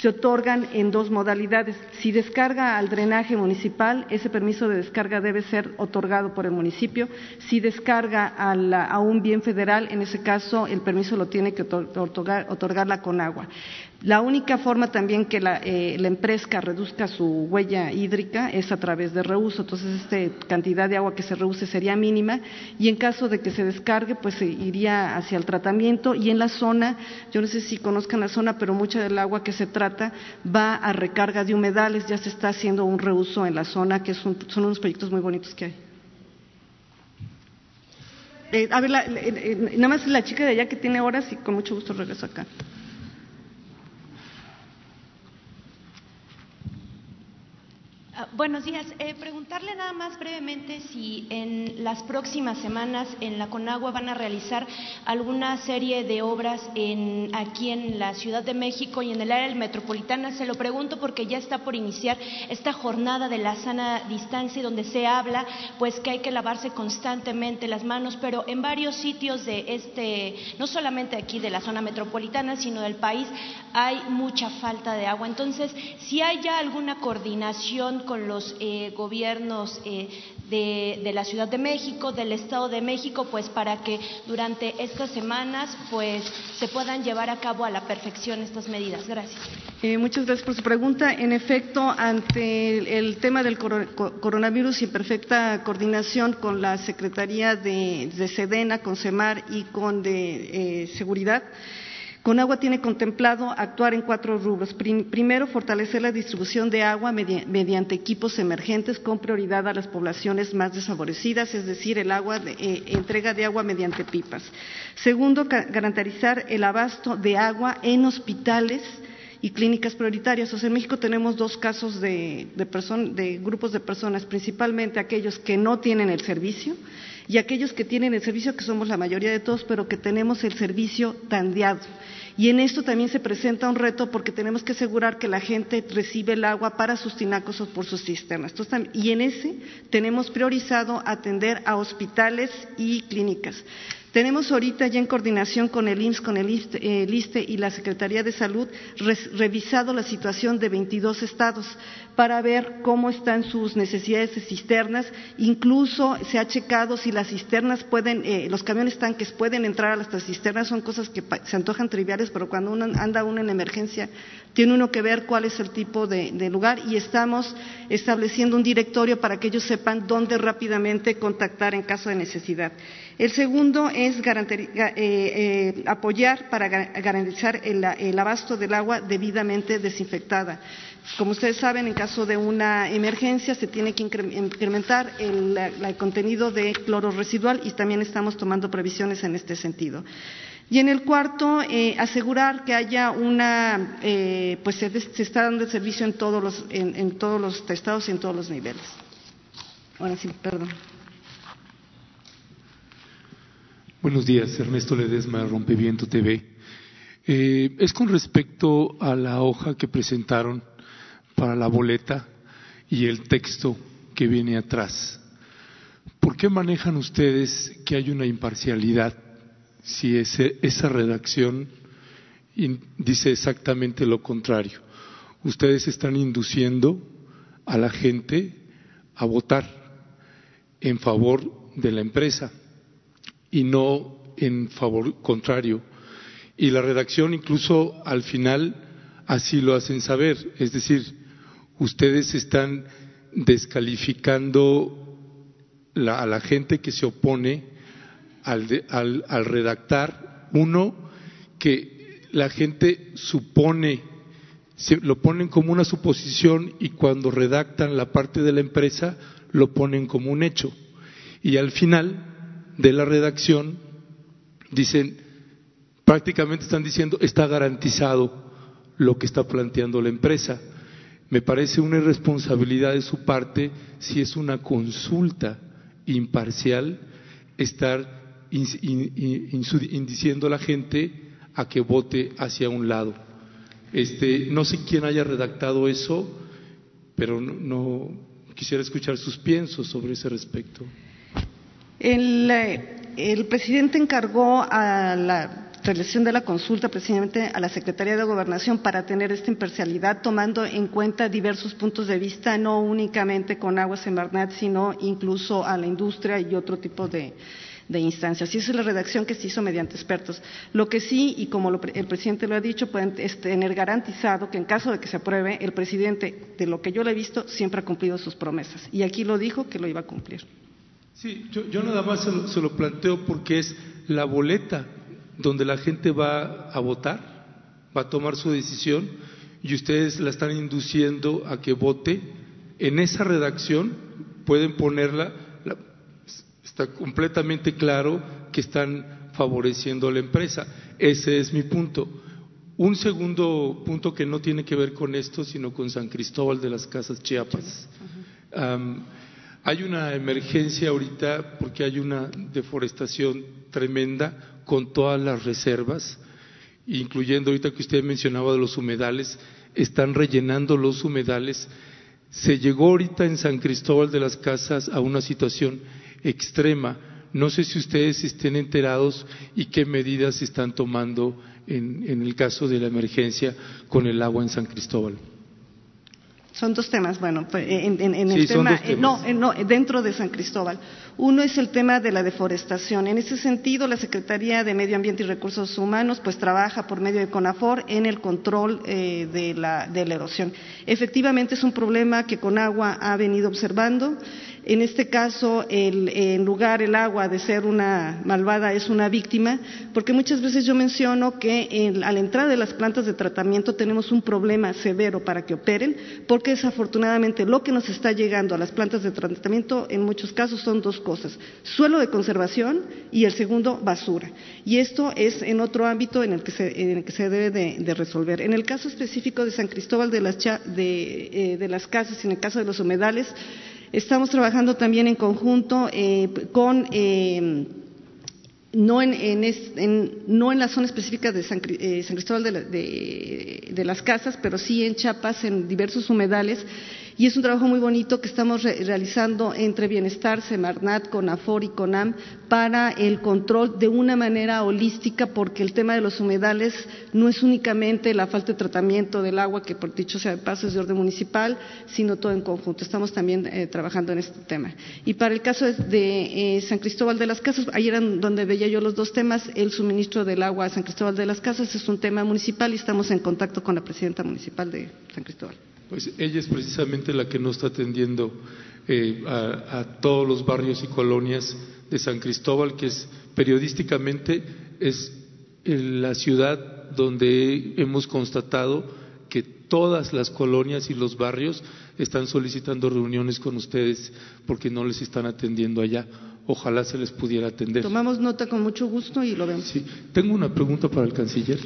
se otorgan en dos modalidades. Si descarga al drenaje municipal, ese permiso de descarga debe ser otorgado por el municipio. Si descarga a, la, a un bien federal, en ese caso el permiso lo tiene que otorgar, otorgar la Conagua. La única forma también que la, eh, la, empresa reduzca su huella hídrica es a través de reuso, entonces esta cantidad de agua que se reuse sería mínima y en caso de que se descargue pues se iría hacia el tratamiento y en la zona, yo no sé si conozcan la zona, pero mucha del agua que se trata va a recarga de humedales, ya se está haciendo un reuso en la zona, que son, son unos proyectos muy bonitos que hay. Eh, a ver, la, eh, nada más la chica de allá que tiene horas y con mucho gusto regreso acá. Buenos días. Eh, preguntarle nada más brevemente si en las próximas semanas en la Conagua van a realizar alguna serie de obras en, aquí en la Ciudad de México y en el área metropolitana. Se lo pregunto porque ya está por iniciar esta jornada de la sana distancia donde se habla pues que hay que lavarse constantemente las manos, pero en varios sitios de este, no solamente aquí de la zona metropolitana, sino del país, hay mucha falta de agua. Entonces, si hay ya alguna coordinación con los eh, gobiernos eh, de, la Ciudad de México, del Estado de México, pues para que durante estas semanas pues se puedan llevar a cabo a la perfección estas medidas. Gracias. Eh, muchas gracias por su pregunta. En efecto, ante el, tema del coronavirus y en perfecta coordinación con la Secretaría de, de Sedena, con CEMAR y con de Seguridad, Conagua tiene contemplado actuar en cuatro rubros. Primero, fortalecer la distribución de agua mediante equipos emergentes con prioridad a las poblaciones más desfavorecidas, es decir, el agua de, eh, entrega de agua mediante pipas. Segundo, garantizar el abasto de agua en hospitales y clínicas prioritarias. O sea, en México tenemos dos casos de, grupos de personas, principalmente aquellos que no tienen el servicio y aquellos que tienen el servicio, que somos la mayoría de todos, pero que tenemos el servicio tandeado. Y en esto también se presenta un reto porque tenemos que asegurar que la gente recibe el agua para sus tinacos o por sus. Entonces, y en ese tenemos priorizado atender a hospitales y clínicas. Tenemos ahorita ya en coordinación con el IMSS, con el ISTE, y la Secretaría de Salud revisado la situación de 22 estados para ver cómo están sus necesidades de cisternas. Incluso se ha checado si las cisternas pueden, eh, los camiones tanques pueden entrar a las cisternas. Son cosas que se antojan triviales, pero cuando uno anda uno en emergencia tiene uno que ver cuál es el tipo de, lugar y estamos estableciendo un directorio para que ellos sepan dónde rápidamente contactar en caso de necesidad. El segundo es eh, eh, apoyar para garantizar el, abasto del agua debidamente desinfectada. Como ustedes saben, en caso de una emergencia se tiene que incrementar el, contenido de cloro residual y también estamos tomando previsiones en este sentido. Y en el cuarto, eh, asegurar que haya una, eh, pues se, está dando el servicio en todos los, en, todos los estados y en todos los niveles. Ahora sí, perdón. Buenos días, Ernesto Ledesma, Rompeviento TV. Eh, es con respecto a la hoja que presentaron para la boleta y el texto que viene atrás. ¿Por qué manejan ustedes que hay una imparcialidad si esa redacción dice exactamente lo contrario. Ustedes están induciendo a la gente a votar en favor de la empresa y no en favor contrario. Y la redacción incluso al final así lo hacen saber. Es decir, ustedes están descalificando a la gente que se opone al, al, redactar, uno, que la gente supone, se, lo ponen como una suposición y cuando redactan la parte de la empresa lo ponen como un hecho. Y al final de la redacción dicen, prácticamente están diciendo, está garantizado lo que está planteando la empresa. Me parece una irresponsabilidad de su parte, si es una consulta imparcial, estar indiciendo a la gente a que vote hacia un lado. Este, no sé quién haya redactado eso, pero no, quisiera escuchar sus piensos sobre ese respecto. El, eh, el presidente encargó a la realización de la consulta precisamente a la Secretaría de Gobernación para tener esta imparcialidad, tomando en cuenta diversos puntos de vista, no únicamente con Aguas en Barnat, sino incluso a la industria y otro tipo de, instancias. Y esa es la redacción que se hizo mediante expertos. Lo que sí, y como el presidente lo ha dicho, pueden tener garantizado que en caso de que se apruebe, el presidente, de lo que yo le he visto, siempre ha cumplido sus promesas. Y aquí lo dijo que lo iba a cumplir. Sí, yo, nada más se lo, planteo porque es la boleta donde la gente va a votar, va a tomar su decisión y ustedes la están induciendo a que vote. En esa redacción pueden ponerla Está completamente claro que están favoreciendo a la empresa. Ese es mi punto. Un segundo punto que no tiene que ver con esto, sino con San Cristóbal de las Casas Chiapas. hay una emergencia ahorita porque hay una deforestación tremenda con todas las reservas, incluyendo ahorita que usted mencionaba de los humedales, están rellenando los humedales. Se llegó ahorita en San Cristóbal de las Casas a una situación extrema. No sé si ustedes estén enterados y qué medidas están tomando en, el caso de la emergencia con el agua en San Cristóbal. Son dos temas, bueno, pues, en, el tema, eh, no, eh, no, dentro de San Cristóbal. Uno es el tema de la deforestación. En ese sentido, la Secretaría de Medio Ambiente y Recursos Humanos, pues trabaja por medio de CONAFOR en el control eh, de, la, de la erosión. Efectivamente, es un problema que Conagua ha venido observando. En este caso, en lugar el agua de ser una malvada es una víctima, porque muchas veces yo menciono que a la entrada de las plantas de tratamiento tenemos un problema severo para que operen, porque desafortunadamente lo que nos está llegando a las plantas de tratamiento en muchos casos son dos cosas, suelo de conservación y el segundo, basura. Y esto es en otro ámbito en el que se, debe de, resolver. En el caso específico de San Cristóbal de las, de, eh, de las casas en el caso de los humedales, Estamos trabajando también en conjunto eh, con, eh, no, en, no en la zona específica de San, eh, Cristóbal de, las Casas, pero sí en Chiapas, en diversos humedales, y es un trabajo muy bonito que estamos realizando entre Bienestar, Semarnat, CONAFOR y CONAM para el control de una manera holística porque el tema de los humedales no es únicamente la falta de tratamiento del agua que por dicho sea de paso es de orden municipal, sino todo en conjunto. Estamos también eh, trabajando en este tema. Y para el caso de eh, San Cristóbal de las Casas, ahí era donde veía yo los dos temas, el suministro del agua a San Cristóbal de las Casas es un tema municipal y estamos en contacto con la presidenta municipal de San Cristóbal. Pues ella es precisamente la que no está atendiendo eh, a, todos los barrios y colonias de San Cristóbal, que es periodísticamente es la ciudad donde hemos constatado que todas las colonias y los barrios están solicitando reuniones con ustedes porque no les están atendiendo allá. Ojalá se les pudiera atender. Tomamos nota con mucho gusto y lo vemos. Sí. Tengo una pregunta para el canciller.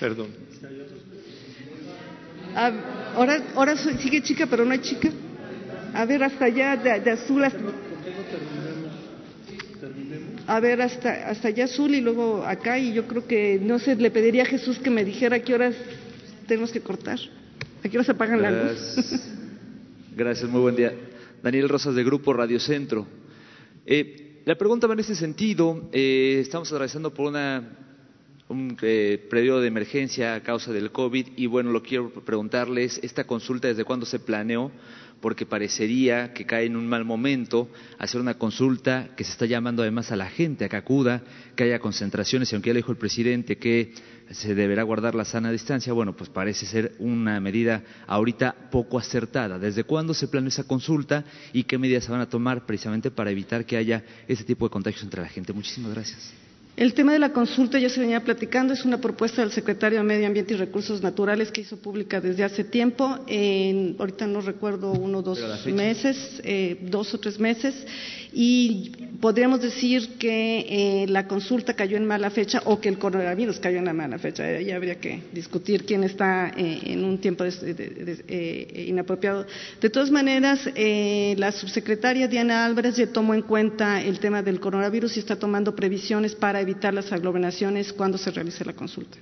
Perdón. Ah, ahora, ahora sigue chica, pero no hay chica. A ver, hasta allá, de, azul. Hasta... A ver, hasta, hasta allá azul y luego acá. Y yo creo que, no sé, le pediría a Jesús que me dijera a qué horas tenemos que cortar. ¿A qué horas apagan la luz? Gracias, muy buen día. Daniel Rosas de Grupo Radio Centro. Eh, la pregunta va en este sentido. Eh, estamos atravesando por una, un eh, periodo de emergencia a causa del COVID y bueno, lo quiero preguntarles, ¿esta consulta desde cuándo se planeó? porque parecería que cae en un mal momento hacer una consulta que se está llamando además a la gente a que acuda, que haya concentraciones, y aunque ya le dijo el presidente que se deberá guardar la sana distancia, bueno, pues parece ser una medida ahorita poco acertada. ¿Desde cuándo se planea esa consulta y qué medidas se van a tomar precisamente para evitar que haya ese tipo de contagios entre la gente? Muchísimas gracias. El tema de la consulta ya se venía platicando, es una propuesta del secretario de Medio Ambiente y Recursos Naturales que hizo pública desde hace tiempo, en, ahorita no recuerdo uno o dos meses, eh, dos o tres meses, y podríamos decir que eh, la consulta cayó en mala fecha o que el coronavirus cayó en la mala fecha. Ya habría que discutir quién está eh, en un tiempo inapropiado. De todas maneras, la subsecretaria Diana Álvarez ya tomó en cuenta el tema del coronavirus y está tomando previsiones para evitar las aglomeraciones cuando se realice la consulta.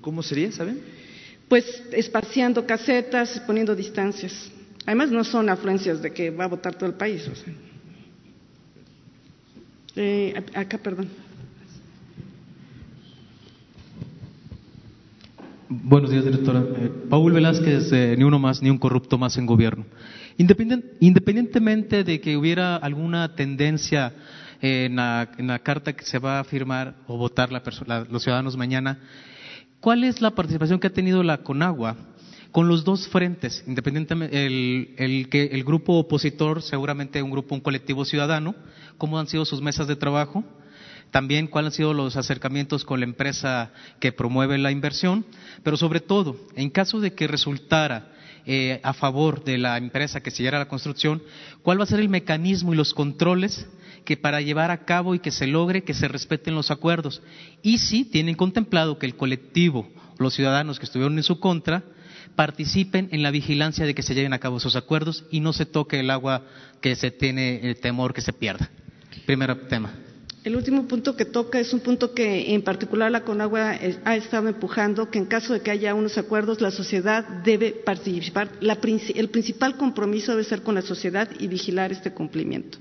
¿Cómo sería, saben? Pues espaciando casetas, poniendo distancias. Además, no son afluencias de que va a votar todo el país. Eh, acá, perdón. Buenos días, directora. Eh, Paul Velázquez, ni uno más, ni un corrupto más en gobierno. independientemente de que hubiera alguna tendencia en la, carta que se va a firmar o votar los ciudadanos mañana, ¿cuál es la participación que ha tenido la CONAGUA con los dos frentes, independientemente el, que el grupo opositor, seguramente un grupo, un colectivo ciudadano, cómo han sido sus mesas de trabajo, también cuáles han sido los acercamientos con la empresa que promueve la inversión, pero sobre todo, en caso de que resultara eh, a favor de la empresa que sellara la construcción, cuál va a ser el mecanismo y los controles que para llevar a cabo y que se logre que se respeten los acuerdos. Y si tienen contemplado que el colectivo, los ciudadanos que estuvieron en su contra, participen en la vigilancia de que se lleven a cabo esos acuerdos y no se toque el agua que se tiene el temor que se pierda. Primer tema. El último punto que toca es un punto que en particular la Conagua ha estado empujando, que en caso de que haya unos acuerdos, la sociedad debe participar. el principal compromiso debe ser con la sociedad y vigilar este cumplimiento.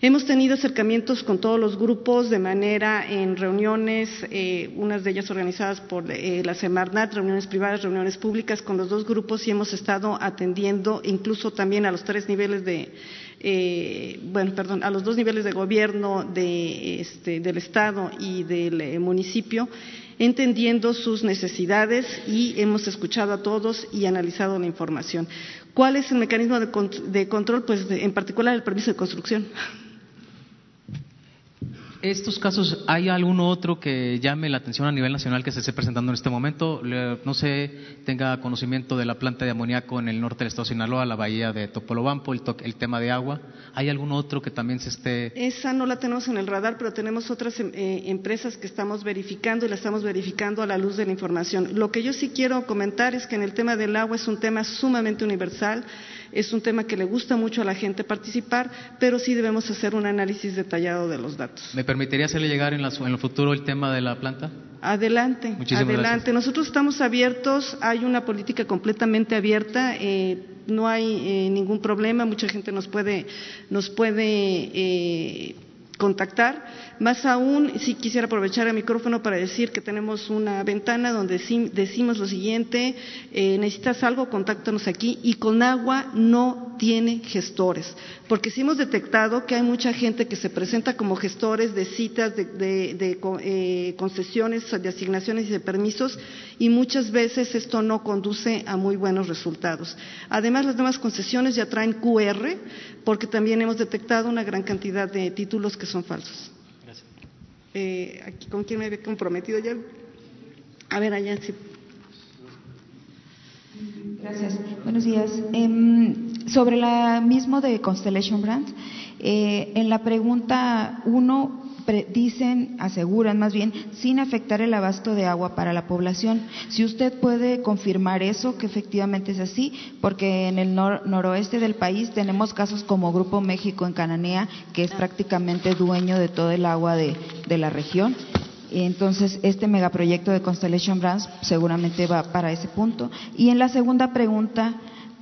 Hemos tenido acercamientos con todos los grupos de manera en reuniones, eh, unas de ellas organizadas por eh, la Semarnat, reuniones privadas, reuniones públicas con los dos grupos y hemos estado atendiendo incluso también a los tres niveles de, eh, bueno, perdón, a los dos niveles de gobierno de, este, del Estado y del municipio entendiendo sus necesidades y hemos escuchado a todos y analizado la información. ¿Cuál es el mecanismo de, control? Pues en particular el permiso de construcción estos casos, ¿hay algún otro que llame la atención a nivel nacional que se esté presentando en este momento? No sé, tenga conocimiento de la planta de amoníaco en el norte del estado de Sinaloa, la bahía de Topolobampo, el, el tema de agua. ¿Hay algún otro que también se esté...? Esa no la tenemos en el radar, pero tenemos otras em, eh, empresas que estamos verificando y la estamos verificando a la luz de la información. Lo que yo sí quiero comentar es que en el tema del agua es un tema sumamente universal es un tema que le gusta mucho a la gente participar, pero sí debemos hacer un análisis detallado de los datos. ¿Me permitiría hacerle llegar en, en el futuro el tema de la planta? Adelante, adelante. Nosotros estamos abiertos, hay una política completamente abierta, eh, no hay eh, ningún problema, mucha gente nos puede, nos puede eh, contactar. Más aún, sí quisiera aprovechar el micrófono para decir que tenemos una ventana donde decimos lo siguiente, eh, necesitas algo, contáctanos aquí y con agua no tiene gestores, porque sí hemos detectado que hay mucha gente que se presenta como gestores de citas, de, eh, concesiones, de asignaciones y de permisos y muchas veces esto no conduce a muy buenos resultados. Además, las nuevas concesiones ya traen QR, porque también hemos detectado una gran cantidad de títulos que son falsos. Eh, aquí, ¿Con quién me había comprometido ya? A ver, allá sí. Gracias. Buenos días. Em, sobre la mismo de Constellation Brands, eh, en la pregunta dicen, aseguran más bien, sin afectar el abasto de agua para la población. Si usted puede confirmar eso, que efectivamente es así, porque en el noroeste del país tenemos casos como Grupo México en Cananea, que es prácticamente dueño de todo el agua de, de la región. Entonces, este megaproyecto de Constellation Brands seguramente va para ese punto. Y en la segunda pregunta,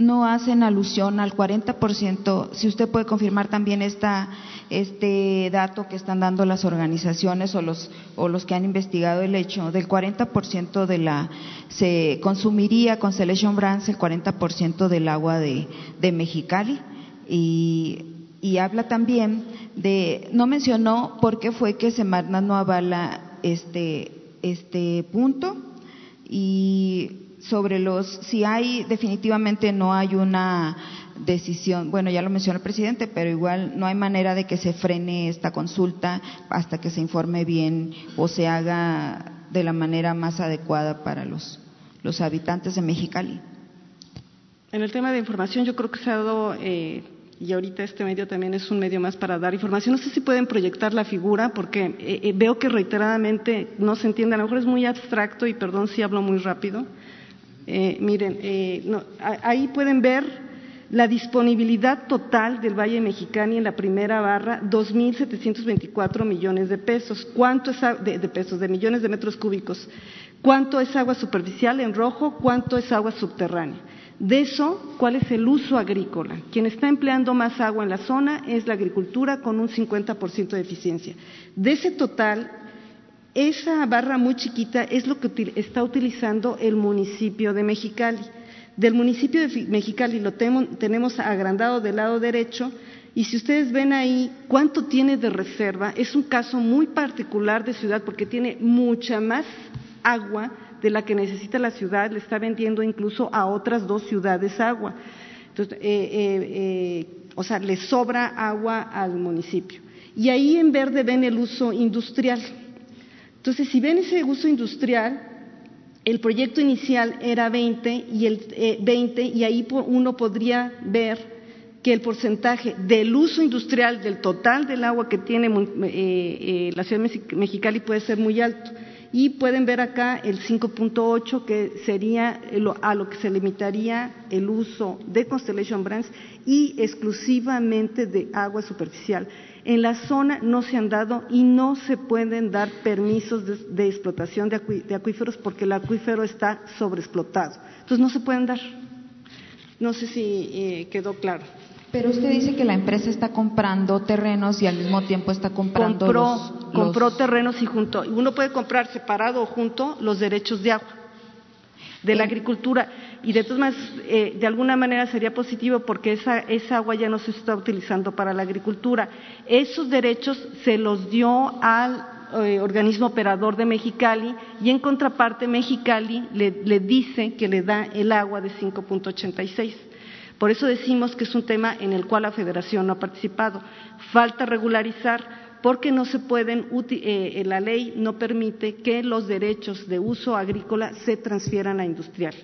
no hacen alusión al 40%, si usted puede confirmar también esta, este dato que están dando las organizaciones o los, o los que han investigado el hecho, del 40% de la, se consumiría con Selection Brands el 40% del agua de, de Mexicali. Y, y habla también de, no mencionó por qué fue que Semarnat no avala este, este punto. Y sobre los, si hay, definitivamente no hay una decisión, bueno, ya lo mencionó el presidente, pero igual no hay manera de que se frene esta consulta hasta que se informe bien o se haga de la manera más adecuada para los, los habitantes de Mexicali. En el tema de información, yo creo que se ha dado, eh, y ahorita este medio también es un medio más para dar información. No sé si pueden proyectar la figura, porque eh, eh, veo que reiteradamente no se entiende. A lo mejor es muy abstracto y perdón si hablo muy rápido. Eh, miren, eh, ahí pueden ver la disponibilidad total del Valle Mexicani en la primera barra, 2.724 millones de pesos. ¿Cuánto es de, de, pesos, de millones de metros cúbicos? ¿Cuánto es agua superficial en rojo? ¿Cuánto es agua subterránea? De eso, ¿cuál es el uso agrícola? Quien está empleando más agua en la zona es la agricultura con un 50% de eficiencia. De ese total, esa barra muy chiquita es lo que está utilizando el municipio de Mexicali. Del municipio de Mexicali lo tenemos agrandado del lado derecho y si ustedes ven ahí cuánto tiene de reserva, es un caso muy particular de ciudad porque tiene mucha más agua de la que necesita la ciudad, le está vendiendo incluso a otras dos ciudades agua. Entonces, eh, eh, eh, o sea, le sobra agua al municipio. Y ahí en verde ven el uso industrial. Entonces, si ven ese uso industrial, el proyecto inicial era 20 y, el, 20 eh, y ahí uno podría ver que el porcentaje del uso industrial del total del agua que tiene eh, eh, la ciudad de Mexicali puede ser muy alto. Y pueden ver acá el 5.8 que sería a lo que se limitaría el uso de Constellation Brands y exclusivamente de agua superficial. En la zona no se han dado y no se pueden dar permisos de, explotación de, acuíferos porque el acuífero está sobreexplotado. Entonces no se pueden dar. No sé si eh, quedó claro. Pero usted dice que la empresa está comprando terrenos y al mismo tiempo está comprando compró, compró terrenos y junto. Uno puede comprar separado o junto los derechos de agua de la agricultura y de todas maneras, eh, de alguna manera sería positivo porque esa, esa agua ya no se está utilizando para la agricultura. Esos derechos se los dio al eh, organismo operador de Mexicali y en contraparte Mexicali le, dice que le da el agua de 5.86. Por eso decimos que es un tema en el cual la Federación no ha participado. Falta regularizar porque no se pueden, eh, eh, la ley no permite que los derechos de uso agrícola se transfieran a industrial.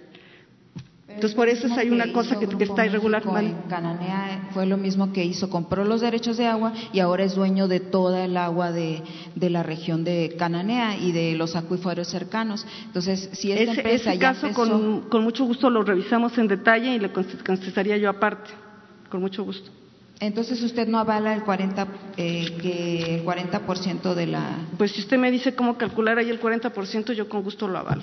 Entonces, por eso hay una cosa que, está irregular. Cananea fue lo mismo que hizo, compró los derechos de agua y ahora es dueño de toda el agua de, de la región de Cananea y de los acuíferos cercanos. Entonces, si esta ese, empresa ese caso, con, con mucho gusto lo revisamos en detalle y le contestaría yo aparte, con mucho gusto. Entonces usted no avala el 40, eh, que el 40% de la... Pues si usted me dice cómo calcular ahí el 40%, yo con gusto lo avalo.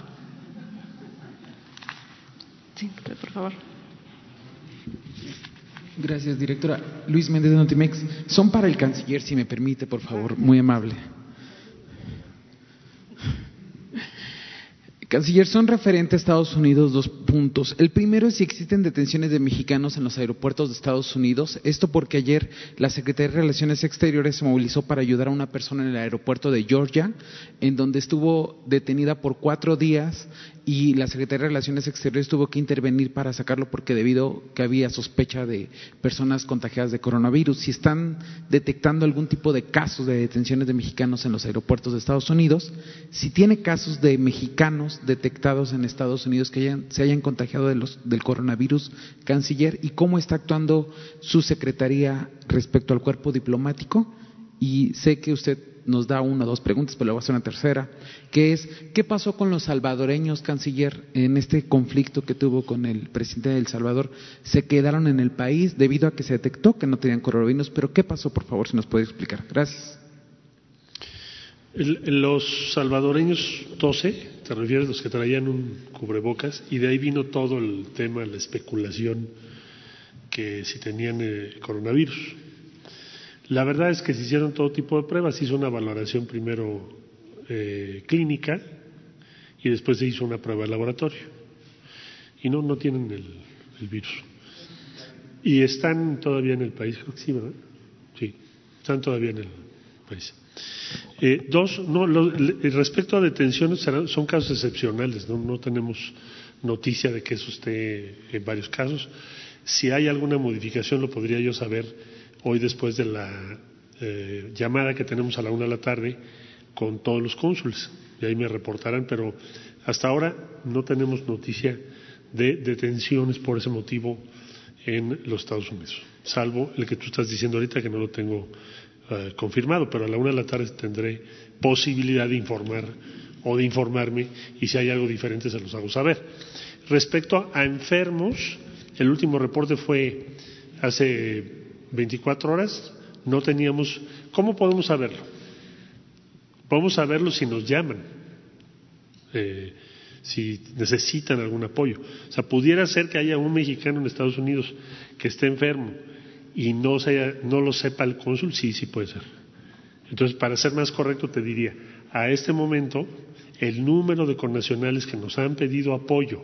Sí, por favor. Gracias, directora. Luis Méndez de Notimex. Son para el canciller, si me permite, por favor, muy amable. Canciller, son referentes a Estados Unidos dos puntos. El primero es si existen detenciones de mexicanos en los aeropuertos de Estados Unidos. Esto porque ayer la Secretaría de Relaciones Exteriores se movilizó para ayudar a una persona en el aeropuerto de Georgia, en donde estuvo detenida por cuatro días y la Secretaría de Relaciones Exteriores tuvo que intervenir para sacarlo porque debido que había sospecha de personas contagiadas de coronavirus. Si están detectando algún tipo de casos de detenciones de mexicanos en los aeropuertos de Estados Unidos, si tiene casos de mexicanos detectados en Estados Unidos que se hayan contagiado de los, del coronavirus, canciller, y cómo está actuando su secretaría respecto al cuerpo diplomático. Y sé que usted nos da una o dos preguntas, pero le voy a hacer una tercera, que es, ¿qué pasó con los salvadoreños, canciller, en este conflicto que tuvo con el presidente de El Salvador? Se quedaron en el país debido a que se detectó que no tenían coronavirus, pero ¿qué pasó, por favor, si nos puede explicar? Gracias. los salvadoreños 12, te refieres los que traían un cubrebocas, y de ahí vino todo el tema, la especulación que si tenían eh, coronavirus. La verdad es que se hicieron todo tipo de pruebas. Se hizo una valoración primero eh, clínica y después se hizo una prueba de laboratorio. Y no, no tienen el, virus. Y están todavía en el país, creo que sí, ¿verdad? Sí, están todavía en el país. Eh, dos, no, respecto a detenciones, son casos excepcionales, ¿no? no tenemos noticia de que eso esté en varios casos. Si hay alguna modificación, lo podría yo saber hoy después de la eh, llamada que tenemos a la una de la tarde con todos los cónsules. Y ahí me reportarán, pero hasta ahora no tenemos noticia de detenciones por ese motivo en los Estados Unidos, salvo el que tú estás diciendo ahorita que no lo tengo eh, confirmado, pero a la una de la tarde tendré posibilidad de informar o de informarme y si hay algo diferente se los hago saber. Respecto a enfermos, el último reporte fue hace 24 horas, no teníamos. ¿Cómo podemos saberlo? Podemos saberlo si nos llaman, eh, si necesitan algún apoyo. O sea, pudiera ser que haya un mexicano en Estados Unidos que esté enfermo y no, no lo sepa el cónsul, sí, sí puede ser. Entonces, para ser más correcto, te diría, a este momento, el número de connacionales que nos han pedido apoyo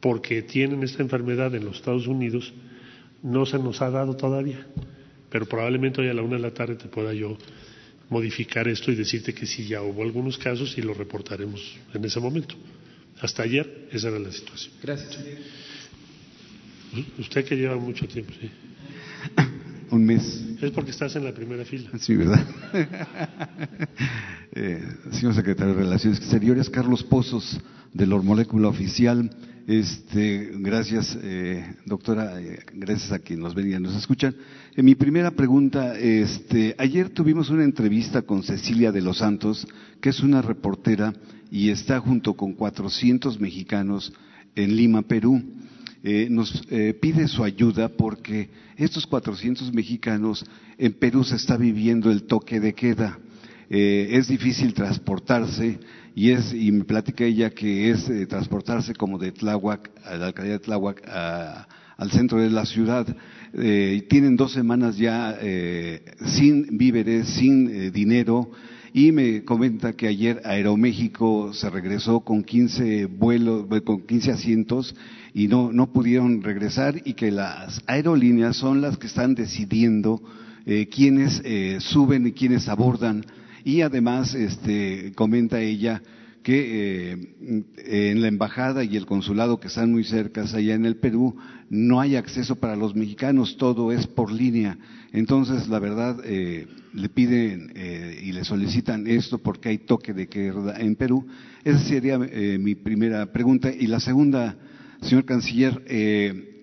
porque tienen esta enfermedad en los Estados Unidos no se nos ha dado todavía, pero probablemente hoy a la una de la tarde te pueda yo modificar esto y decirte que sí ya hubo algunos casos y lo reportaremos en ese momento. Hasta ayer esa era la situación. Gracias. Usted que lleva mucho tiempo, sí. Un mes. Es porque estás en la primera fila. Sí, ¿verdad? eh, señor secretario de Relaciones Exteriores, Carlos Pozos, de la Molécula Oficial. Este, gracias, eh, doctora, eh, gracias a quien nos ven y nos escuchan. Eh, mi primera pregunta, este, ayer tuvimos una entrevista con Cecilia de los Santos, que es una reportera y está junto con 400 mexicanos en Lima, Perú. nos pide su ayuda porque estos 400 mexicanos en Perú se está viviendo el toque de queda. es difícil transportarse, y es y me platica ella que es eh, transportarse como de Tláhuac a la alcaldía de Tláhuac al centro de la ciudad. Eh, tienen dos semanas ya eh, sin víveres sin dinero. Y me comenta que ayer Aeroméxico se regresó con 15 vuelos con 15 asientos y no no pudieron regresar y que las aerolíneas son las que están decidiendo quiénes suben y quiénes abordan y además, este, comenta ella que eh, en la embajada y el consulado que están muy cerca allá en el Perú no hay acceso para los mexicanos, todo es por línea. Entonces, la verdad, eh, le piden eh, y le solicitan esto porque hay toque de queda en Perú. Esa sería mi primera pregunta. Y la segunda Señor Canciller,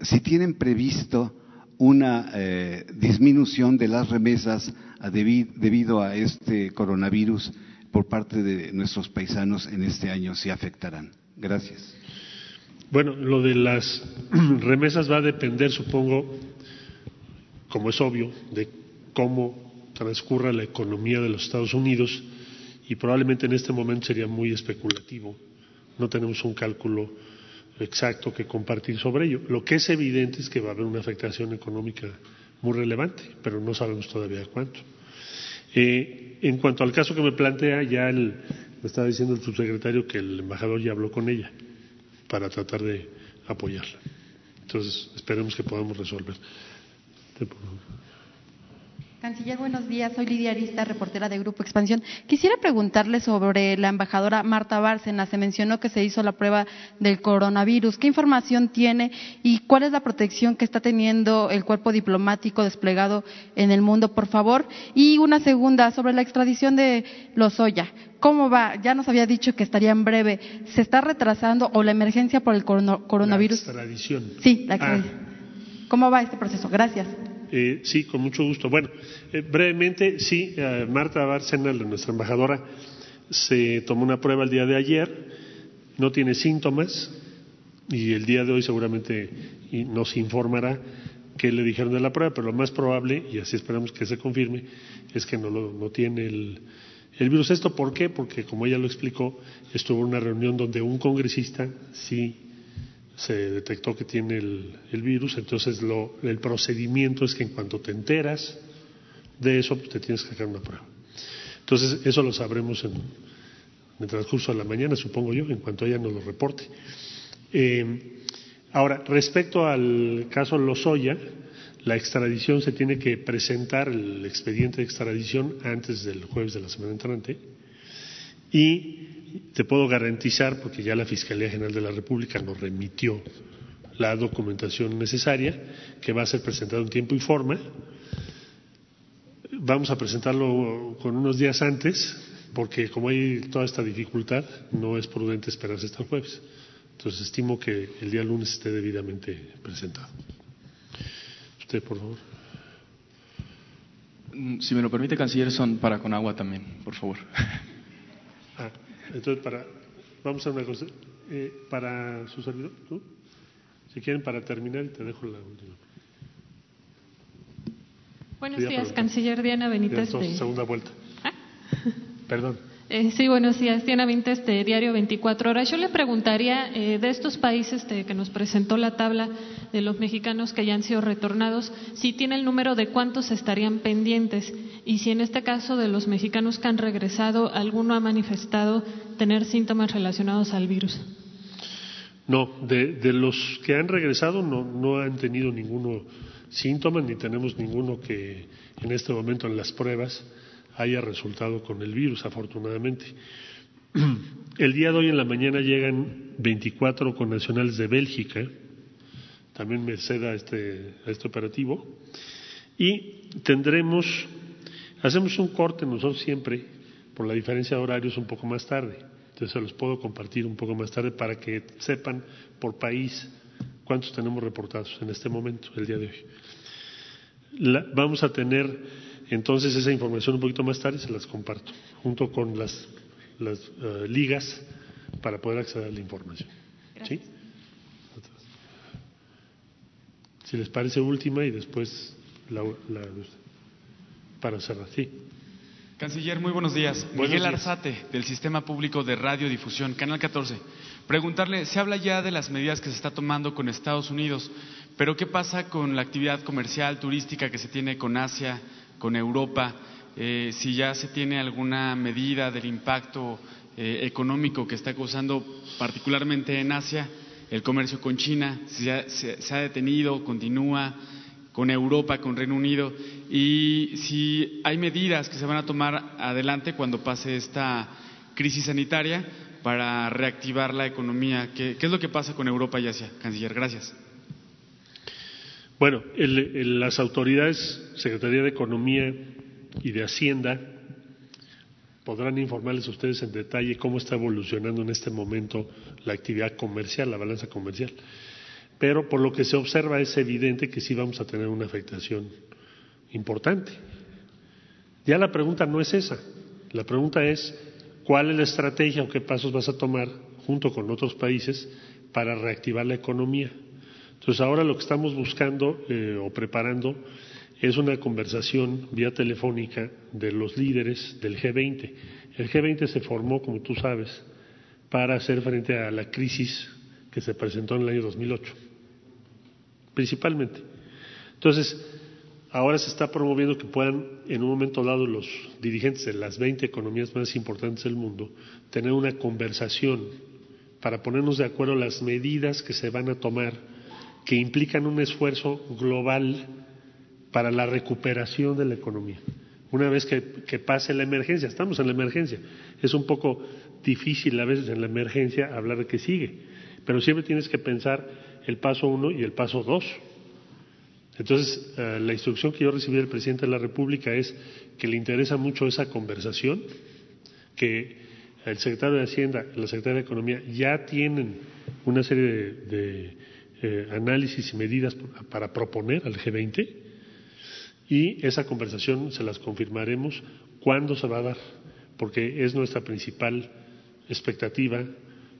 si tienen previsto una disminución de las remesas debido a este coronavirus por parte de nuestros paisanos en este año, si afectarán. Gracias. Bueno, lo de las remesas va a depender, supongo, como es obvio, de cómo transcurra la economía de los Estados Unidos y probablemente en este momento sería muy especulativo. No tenemos un cálculo exacto que compartir sobre ello. Lo que es evidente es que va a haber una afectación económica muy relevante, pero no sabemos todavía cuánto. Eh, en cuanto al caso que me plantea, ya me estaba diciendo el subsecretario que el embajador ya habló con ella para tratar de apoyarla. Entonces, esperemos que podamos resolver. Canciller, buenos días. Soy Lidia Arista, reportera de Grupo Expansión. Quisiera preguntarle sobre la embajadora Marta Bárcena. Se mencionó que se hizo la prueba del coronavirus. ¿Qué información tiene y cuál es la protección que está teniendo el cuerpo diplomático desplegado en el mundo, por favor? Y una segunda, sobre la extradición de Lozoya. ¿Cómo va? Ya nos había dicho que estaría en breve. ¿Se está retrasando o la emergencia por el coronavirus? La extradición. Sí, la extradición. Ah. ¿Cómo va este proceso? Gracias. Eh, sí, con mucho gusto. Bueno, eh, brevemente, sí, eh, Marta Bárcena, nuestra embajadora, se tomó una prueba el día de ayer, no tiene síntomas y el día de hoy seguramente nos informará qué le dijeron de la prueba, pero lo más probable, y así esperamos que se confirme, es que no, lo, no tiene el, el virus. ¿Esto por qué? Porque, como ella lo explicó, estuvo en una reunión donde un congresista sí se detectó que tiene el, virus, entonces el procedimiento es que en cuanto te enteras de eso, pues te tienes que sacar una prueba. Entonces, eso lo sabremos en, el transcurso de la mañana, supongo yo, en cuanto ella nos lo reporte. Eh, ahora, respecto al caso Lozoya, la extradición se tiene que presentar, el expediente de extradición, antes del jueves de la semana entrante, y te puedo garantizar, porque ya la Fiscalía General de la República nos remitió la documentación necesaria, que va a ser presentado en tiempo y forma. Vamos a presentarlo con unos días antes, porque como hay toda esta dificultad, no es prudente esperarse hasta el jueves. Entonces estimo que el día lunes esté debidamente presentado. Usted, por favor. Si me lo permite, canciller, son para con agua también, por favor. Ah. Entonces, para, vamos a una cosa. Eh, para su servidor, ¿tú? Si quieren, para terminar, te dejo la última. Buenos días, canciller Diana Benítez. Segunda vuelta. ¿Ah? Perdón. Eh, sí, buenos días. Diana Benítez, de Diario 24 Horas. Yo le preguntaría eh, de estos países que nos presentó la tabla de los mexicanos que ya han sido retornados, si tiene el número de cuántos estarían pendientes y si en este caso de los mexicanos que han regresado, alguno ha manifestado tener síntomas relacionados al virus. No, de, los que han regresado no, no han tenido ninguno síntomas ni tenemos ninguno que en este momento en las pruebas haya resultado con el virus, afortunadamente. El día de hoy en la mañana llegan 24 connacionales de Bélgica, también me ceda este, a este operativo, y tendremos, hacemos un corte nosotros siempre, por la diferencia de horarios, un poco más tarde. Entonces se los puedo compartir un poco más tarde para que sepan por país cuántos tenemos reportados en este momento, el día de hoy. vamos a tener entonces esa información un poquito más tarde se las comparto, junto con las, las eh, ligas para poder acceder a la información. ¿Sí? Si les parece última y después la, para cerrar. Sí. Canciller, muy buenos días. Miguel Arzate, del Sistema Público de Radiodifusión, Canal 14. Preguntarle, se habla ya de las medidas que se está tomando con Estados Unidos, pero ¿qué pasa con la actividad comercial, turística que se tiene con Asia, con Europa, eh, si ya se tiene alguna medida del impacto eh, económico que está causando particularmente en Asia el comercio con China, si se, ha detenido, continúa con Europa, con Reino Unido, y si hay medidas que se van a tomar adelante cuando pase esta crisis sanitaria para reactivar la economía. ¿Qué, es lo que pasa con Europa y Asia, canciller? Gracias. Bueno, las autoridades, Secretaría de Economía y de Hacienda, podrán informarles ustedes en detalle cómo está evolucionando en este momento la actividad comercial, la balanza comercial. Pero por lo que se observa es evidente que sí vamos a tener una afectación importante. Ya la pregunta no es esa, la pregunta es cuál es la estrategia o qué pasos vas a tomar junto con otros países para reactivar la economía. Entonces ahora lo que estamos buscando eh, o preparando es una conversación vía telefónica de los líderes del G20. El G20 se formó, como tú sabes, para hacer frente a la crisis que se presentó en el año 2008, principalmente. Entonces, ahora se está promoviendo que puedan, en un momento dado, los dirigentes de las 20 economías más importantes del mundo tener una conversación para ponernos de acuerdo las medidas que se van a tomar que implican un esfuerzo global para la recuperación de la economía. Una vez que, pase la emergencia, estamos en la emergencia, es un poco difícil a veces en la emergencia hablar de que sigue, pero siempre tienes que pensar el paso uno y el paso dos. Entonces, eh, la instrucción que yo recibí del presidente de la República es que le interesa mucho esa conversación, que el secretario de Hacienda y la secretaria de Economía ya tienen una serie de, eh, análisis y medidas para proponer al G20 y esa conversación se las confirmaremos cuándo se va a dar, porque es nuestra principal expectativa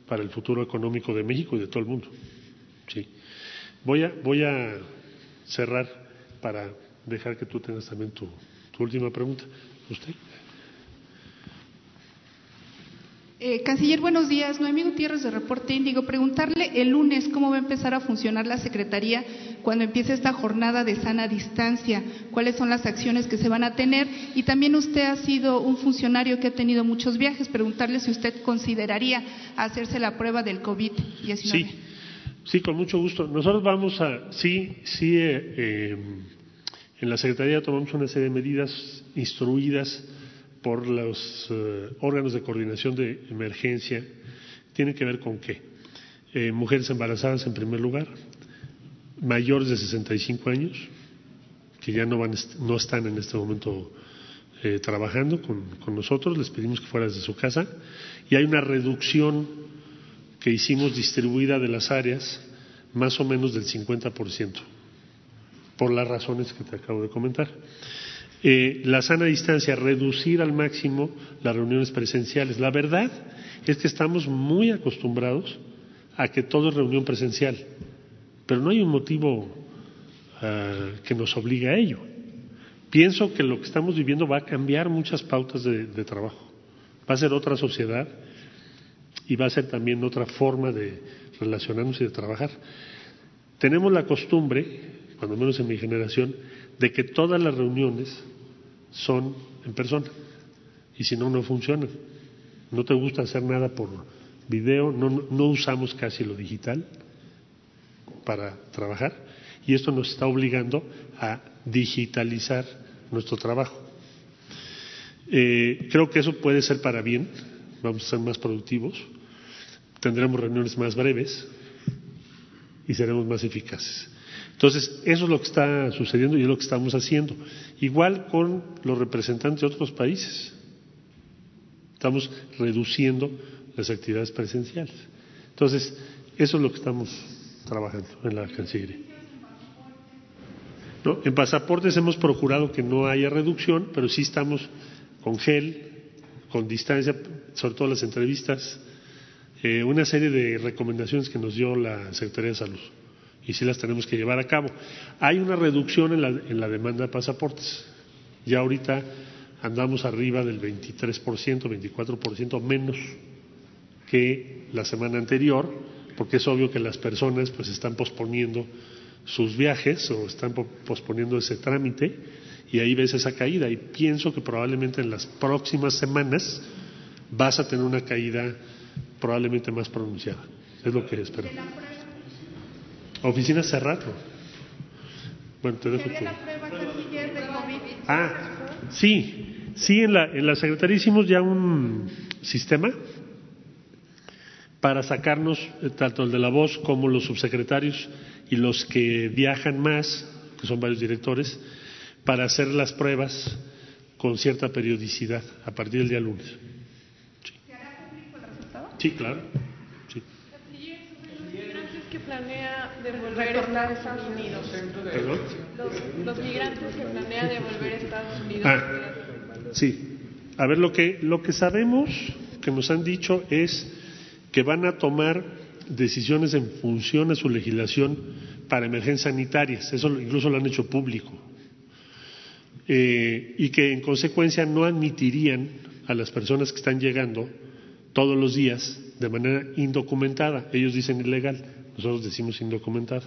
para el futuro económico de México y de todo el mundo. Sí. Voy a, voy a cerrar para dejar que tú tengas también tu, tu última pregunta. ¿Usted? Eh, canciller, buenos días. Noemí Gutiérrez de Reporte Índigo. Preguntarle el lunes cómo va a empezar a funcionar la Secretaría cuando empiece esta jornada de sana distancia, cuáles son las acciones que se van a tener y también usted ha sido un funcionario que ha tenido muchos viajes. Preguntarle si usted consideraría hacerse la prueba del COVID-19. Sí, sí, con mucho gusto. Nosotros vamos a, sí, sí, eh, eh, en la Secretaría tomamos una serie de medidas instruidas por los eh, órganos de coordinación de emergencia tiene que ver con qué? Eh, mujeres embarazadas en primer lugar, mayores de 65 años, que ya no, van, no están en este momento eh, trabajando con, con, nosotros, les pedimos que fuera desde su casa, y hay una reducción que hicimos distribuida de las áreas más o menos del 50%, por las razones que te acabo de comentar. Eh, la sana distancia, reducir al máximo las reuniones presenciales. La verdad es que estamos muy acostumbrados a que todo es reunión presencial, pero no hay un motivo ah, que nos obligue a ello. Pienso que lo que estamos viviendo va a cambiar muchas pautas de, de trabajo. Va a ser otra sociedad y va a ser también otra forma de relacionarnos y de trabajar. Tenemos la costumbre, cuando menos en mi generación, de que todas las reuniones son en persona y si no, no funcionan. No te gusta hacer nada por video, no, no usamos casi lo digital para trabajar y esto nos está obligando a digitalizar nuestro trabajo. Eh, creo que eso puede ser para bien, vamos a ser más productivos, tendremos reuniones más breves y seremos más eficaces. Entonces, eso es lo que está sucediendo y es lo que estamos haciendo. Igual con los representantes de otros países. Estamos reduciendo las actividades presenciales. Entonces, eso es lo que estamos trabajando en la Cancillería. ¿No? En pasaportes hemos procurado que no haya reducción, pero sí estamos con gel, con distancia, sobre todo las entrevistas, eh, una serie de recomendaciones que nos dio la Secretaría de Salud y sí las tenemos que llevar a cabo. Hay una reducción en la, en la demanda de pasaportes. Ya ahorita andamos arriba del 23%, 24% menos que la semana anterior, porque es obvio que las personas pues están posponiendo sus viajes o están posponiendo ese trámite y ahí ves esa caída y pienso que probablemente en las próximas semanas vas a tener una caída probablemente más pronunciada. Es lo que espero. Oficina cerrado. Bueno, te dejo tu... Ah, sí, sí, en la, en la Secretaría hicimos ya un sistema para sacarnos eh, tanto el de la voz como los subsecretarios y los que viajan más, que son varios directores, para hacer las pruebas con cierta periodicidad a partir del día lunes. ¿Se hará público el resultado? Sí, claro. Que planea devolver a Estados Unidos. ¿Perdón? Los, los migrantes que planea devolver a Estados Unidos. Ah, sí. A ver, lo que, lo que sabemos, que nos han dicho, es que van a tomar decisiones en función de su legislación para emergencias sanitarias. Eso lo- incluso lo han hecho público. Eh, y que en consecuencia no admitirían a las personas que están llegando todos los días de manera indocumentada. Ellos dicen ilegal, nosotros decimos indocumentada.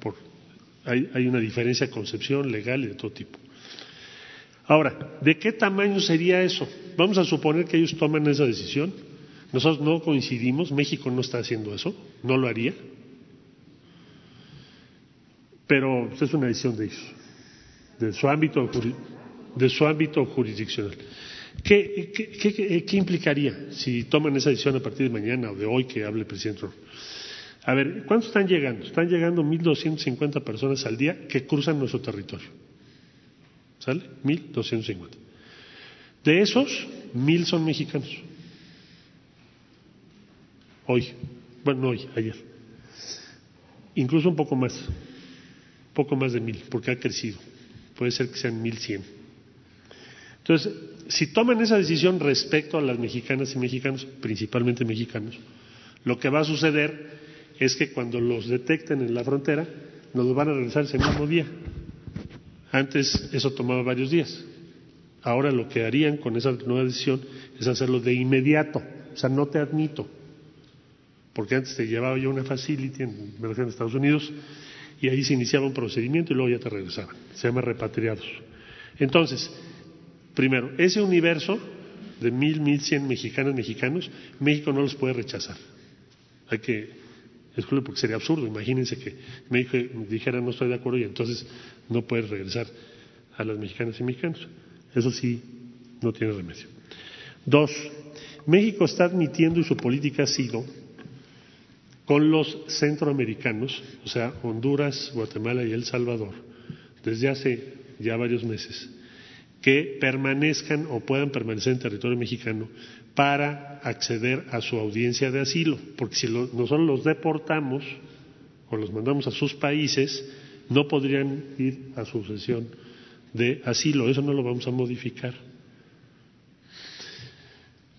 Por, hay, hay una diferencia de concepción legal y de todo tipo. Ahora, ¿de qué tamaño sería eso? Vamos a suponer que ellos toman esa decisión. Nosotros no coincidimos, México no está haciendo eso, no lo haría. Pero pues, es una decisión de ellos, de su ámbito, de su ámbito jurisdiccional. ¿Qué, qué, qué- qué- qué implicaría si toman esa decisión a partir de mañana o de hoy que hable el presidente Trump? A ver, ¿cuántos están llegando? Están llegando 1.250 personas al día que cruzan nuestro territorio. ¿Sale? 1.250. De esos, 1.000 son mexicanos. Hoy. Bueno, no hoy, ayer. Incluso un poco más. Poco más de 1.000, porque ha crecido. Puede ser que sean 1.100. Entonces, si toman esa decisión respecto a las mexicanas y mexicanos, principalmente mexicanos, lo que va a suceder es que cuando los detecten en la frontera, nos los van a regresar ese mismo día. Antes eso tomaba varios días. Ahora lo que harían con esa nueva decisión es hacerlo de inmediato. O sea, no te admito. Porque antes te llevaba yo una facility en, Estados Unidos y ahí se iniciaba un procedimiento y luego ya te regresaban. Se llama repatriados. Entonces, primero, ese universo de mil, mil cien mexicanas, mexicanos, México no los puede rechazar. Hay que excluir porque sería absurdo. Imagínense que México dijera no estoy de acuerdo y entonces no puedes regresar a las mexicanas y mexicanos. Eso sí, no tiene remedio. Dos, México está admitiendo y su política ha sido con los centroamericanos, o sea, Honduras, Guatemala y El Salvador, desde hace ya varios meses, que permanezcan o puedan permanecer en territorio mexicano para acceder a su audiencia de asilo, porque si lo- nosotros los deportamos o los mandamos a sus países, no podrían ir a su sesión de asilo, eso no lo vamos a modificar.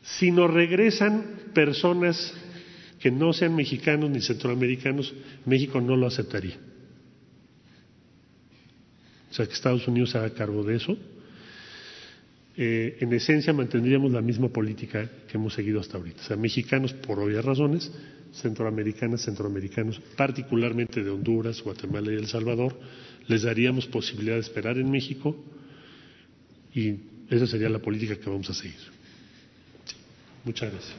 Si nos regresan personas que no sean mexicanos ni centroamericanos, México no lo aceptaría. O sea, que Estados Unidos haga cargo de eso. Eh, en esencia mantendríamos la misma política que hemos seguido hasta ahorita. O sea, mexicanos por obvias razones, centroamericanas, centroamericanos, particularmente de Honduras, Guatemala y El Salvador, les daríamos posibilidad de esperar en México y esa sería la política que vamos a seguir. Muchas gracias.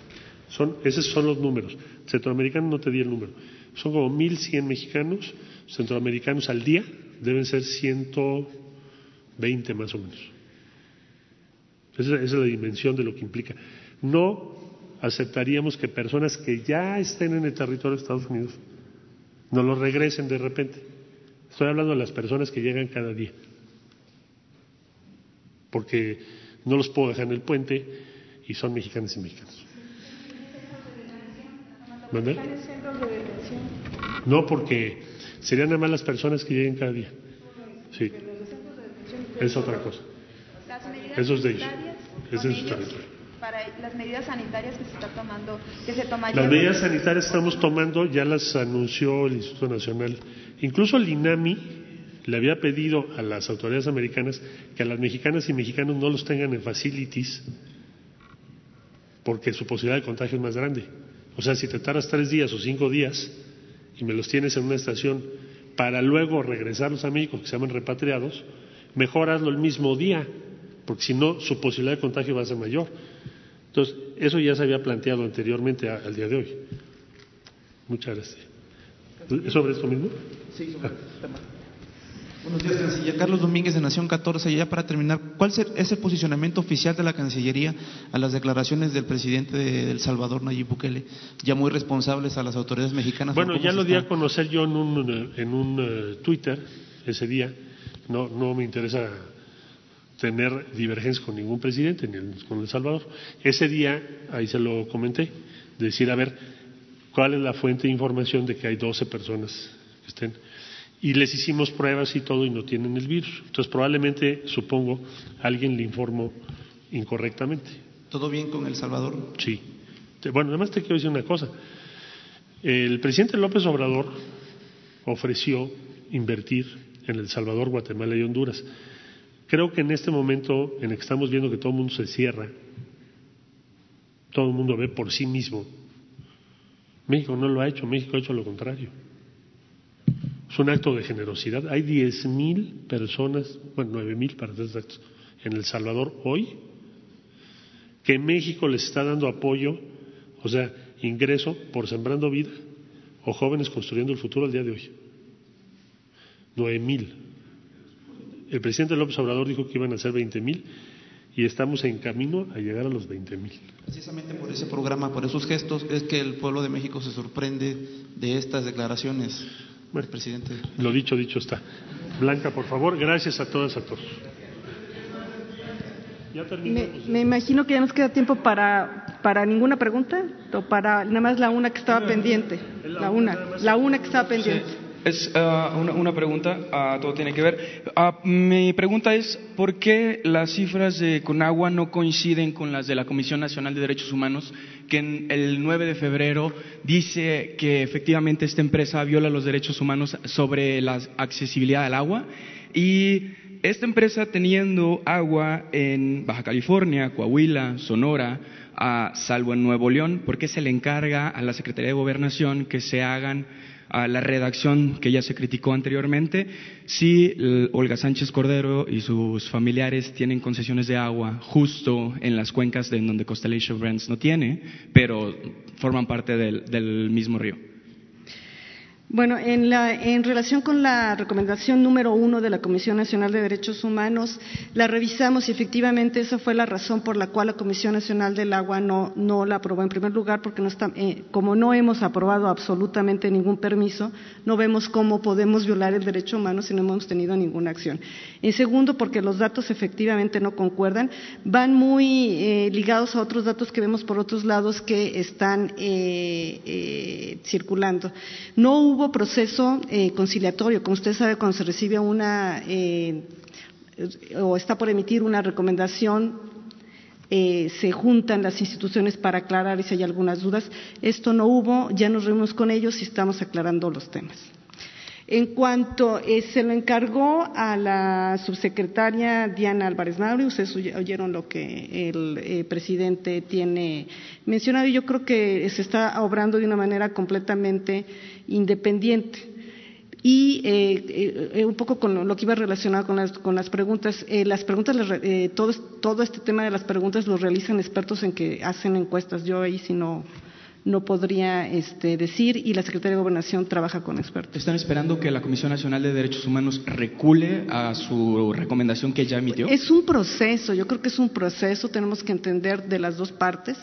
Son, esos son los números. Centroamericanos no te di el número. Son como 1.100 mexicanos, centroamericanos al día, deben ser 120 más o menos. Esa, esa es la dimensión de lo que implica. No aceptaríamos que personas que ya estén en el territorio de Estados Unidos no los regresen de repente. Estoy hablando de las personas que llegan cada día. Porque no los puedo dejar en el puente y son mexicanos y mexicanos. ¿Mande? No, porque serían nada más las personas que lleguen cada día. Sí. Es otra cosa. Eso es de ellos. Ese es su territorio. Para las medidas sanitarias que se está tomando, que se tomarían. Las medidas sanitarias que estamos tomando ya las anunció el Instituto Nacional. Incluso el INAMI le había pedido a las autoridades americanas que a las mexicanas y mexicanos no los tengan en facilities porque su posibilidad de contagio es más grande. O sea, si te tardas tres días o cinco días y me los tienes en una estación para luego regresarlos a México, que se llaman repatriados, mejor hazlo el mismo día, porque si no, su posibilidad de contagio va a ser mayor. Entonces, eso ya se había planteado anteriormente a- al día de hoy. Muchas gracias. ¿Es sobre esto mismo? Sí, sobre el tema. Buenos días, Canciller. Carlos Domínguez de Nación 14. Ya para terminar, ¿cuál es el posicionamiento oficial de la Cancillería a las declaraciones del presidente de El Salvador, Nayib Bukele, ya muy responsables a las autoridades mexicanas? Bueno, ¿Cómo ya lo di a conocer yo en un, en un eh, Twitter ese día. No, no me interesa tener divergencias con ningún presidente, ni con El Salvador. Ese día, ahí se lo comenté, decir, a ver, ¿cuál es la fuente de información de que hay 12 personas que estén? Y les hicimos pruebas y todo y no tienen el virus. Entonces, probablemente, supongo, alguien le informó incorrectamente. ¿Todo bien con El Salvador? Sí. Bueno, además te quiero decir una cosa. El presidente López Obrador ofreció invertir en El Salvador, Guatemala y Honduras. Creo que en este momento en el que estamos viendo que todo el mundo se cierra, todo el mundo ve por sí mismo. México no lo ha hecho, México ha hecho lo contrario. Es un acto de generosidad. Hay diez mil personas, bueno, nueve mil para ser exactos, en El Salvador hoy, que México les está dando apoyo, o sea, ingreso por sembrando vida o jóvenes construyendo el futuro al día de hoy. Nueve mil. El presidente López Obrador dijo que iban a ser veinte mil y estamos en camino a llegar a los veinte mil. Precisamente por ese programa, por esos gestos, es que el pueblo de México se sorprende de estas declaraciones. Bueno, presidente. Lo dicho, dicho está. Blanca, por favor, gracias a todas, a todos. Ya me, me, imagino que ya nos queda tiempo para, para ninguna pregunta, o para nada más la una que estaba pendiente. La una, la una que estaba pendiente. Es uh, una, una, pregunta, uh, todo tiene que ver. Uh, mi pregunta es, ¿por qué las cifras de Conagua no coinciden con las de la Comisión Nacional de Derechos Humanos, que en el 9 de febrero dice que efectivamente esta empresa viola los derechos humanos sobre la accesibilidad al agua? Y esta empresa teniendo agua en Baja California, Coahuila, Sonora, salvo en Nuevo León, ¿por qué se le encarga a la Secretaría de Gobernación que se hagan a la redacción que ya se criticó anteriormente, si Olga Sánchez Cordero y sus familiares tienen concesiones de agua justo en las cuencas de donde Constellation Brands no tiene, pero forman parte del, del mismo río. Bueno, en, la, en, relación con la recomendación número uno de la Comisión Nacional de Derechos Humanos, la revisamos y efectivamente esa fue la razón por la cual la Comisión Nacional del Agua no, la aprobó. En primer lugar, porque no eh, como no hemos aprobado absolutamente ningún permiso, no vemos cómo podemos violar el derecho humano si no hemos tenido ninguna acción. En segundo, porque los datos efectivamente no concuerdan, van muy eh, ligados a otros datos que vemos por otros lados que están eh, circulando. No hubo hubo proceso eh, conciliatorio. Como usted sabe, cuando se recibe una eh, o está por emitir una recomendación, eh, se juntan las instituciones para aclarar si hay algunas dudas. Esto no hubo, ya nos reunimos con ellos y estamos aclarando los temas. En cuanto eh, se lo encargó a la subsecretaria Diana Álvarez Mauri, ustedes oyeron lo que el eh, presidente tiene mencionado y yo creo que se está obrando de una manera completamente independiente. Y eh, eh, un poco con lo que iba relacionado con las, con las preguntas, las preguntas, todo, todo este tema de las preguntas lo realizan expertos en que hacen encuestas. Yo ahí si no, no podría este, decir y la Secretaría de Gobernación trabaja con expertos. ¿Están esperando que la Comisión Nacional de Derechos Humanos recule a su recomendación que ya emitió? Es un proceso, yo creo que es un proceso, tenemos que entender de las dos partes,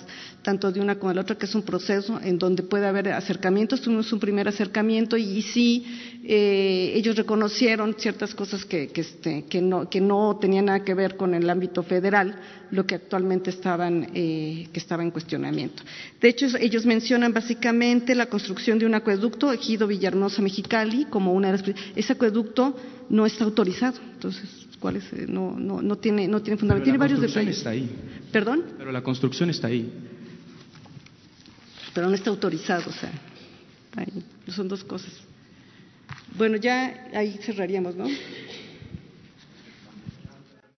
tanto de una como de la otra, que es un proceso en donde puede haber acercamientos. Tuvimos un primer acercamiento y, sí, eh, ellos reconocieron ciertas cosas que, que, este, que, no, que no tenían nada que ver con el ámbito federal, lo que actualmente estaban, eh, que estaba en cuestionamiento. De hecho, ellos mencionan básicamente la construcción de un acueducto, Ejido Villahermosa Mexicali, como una de las. Ese acueducto no está autorizado, entonces, ¿cuál es? No, no, no tiene, no tiene fundamento. Tiene varios detalles. Está ahí. ¿Perdón? Pero la construcción está ahí. Pero no está autorizado, o sea, ahí, son dos cosas. Bueno, ya ahí cerraríamos, ¿no?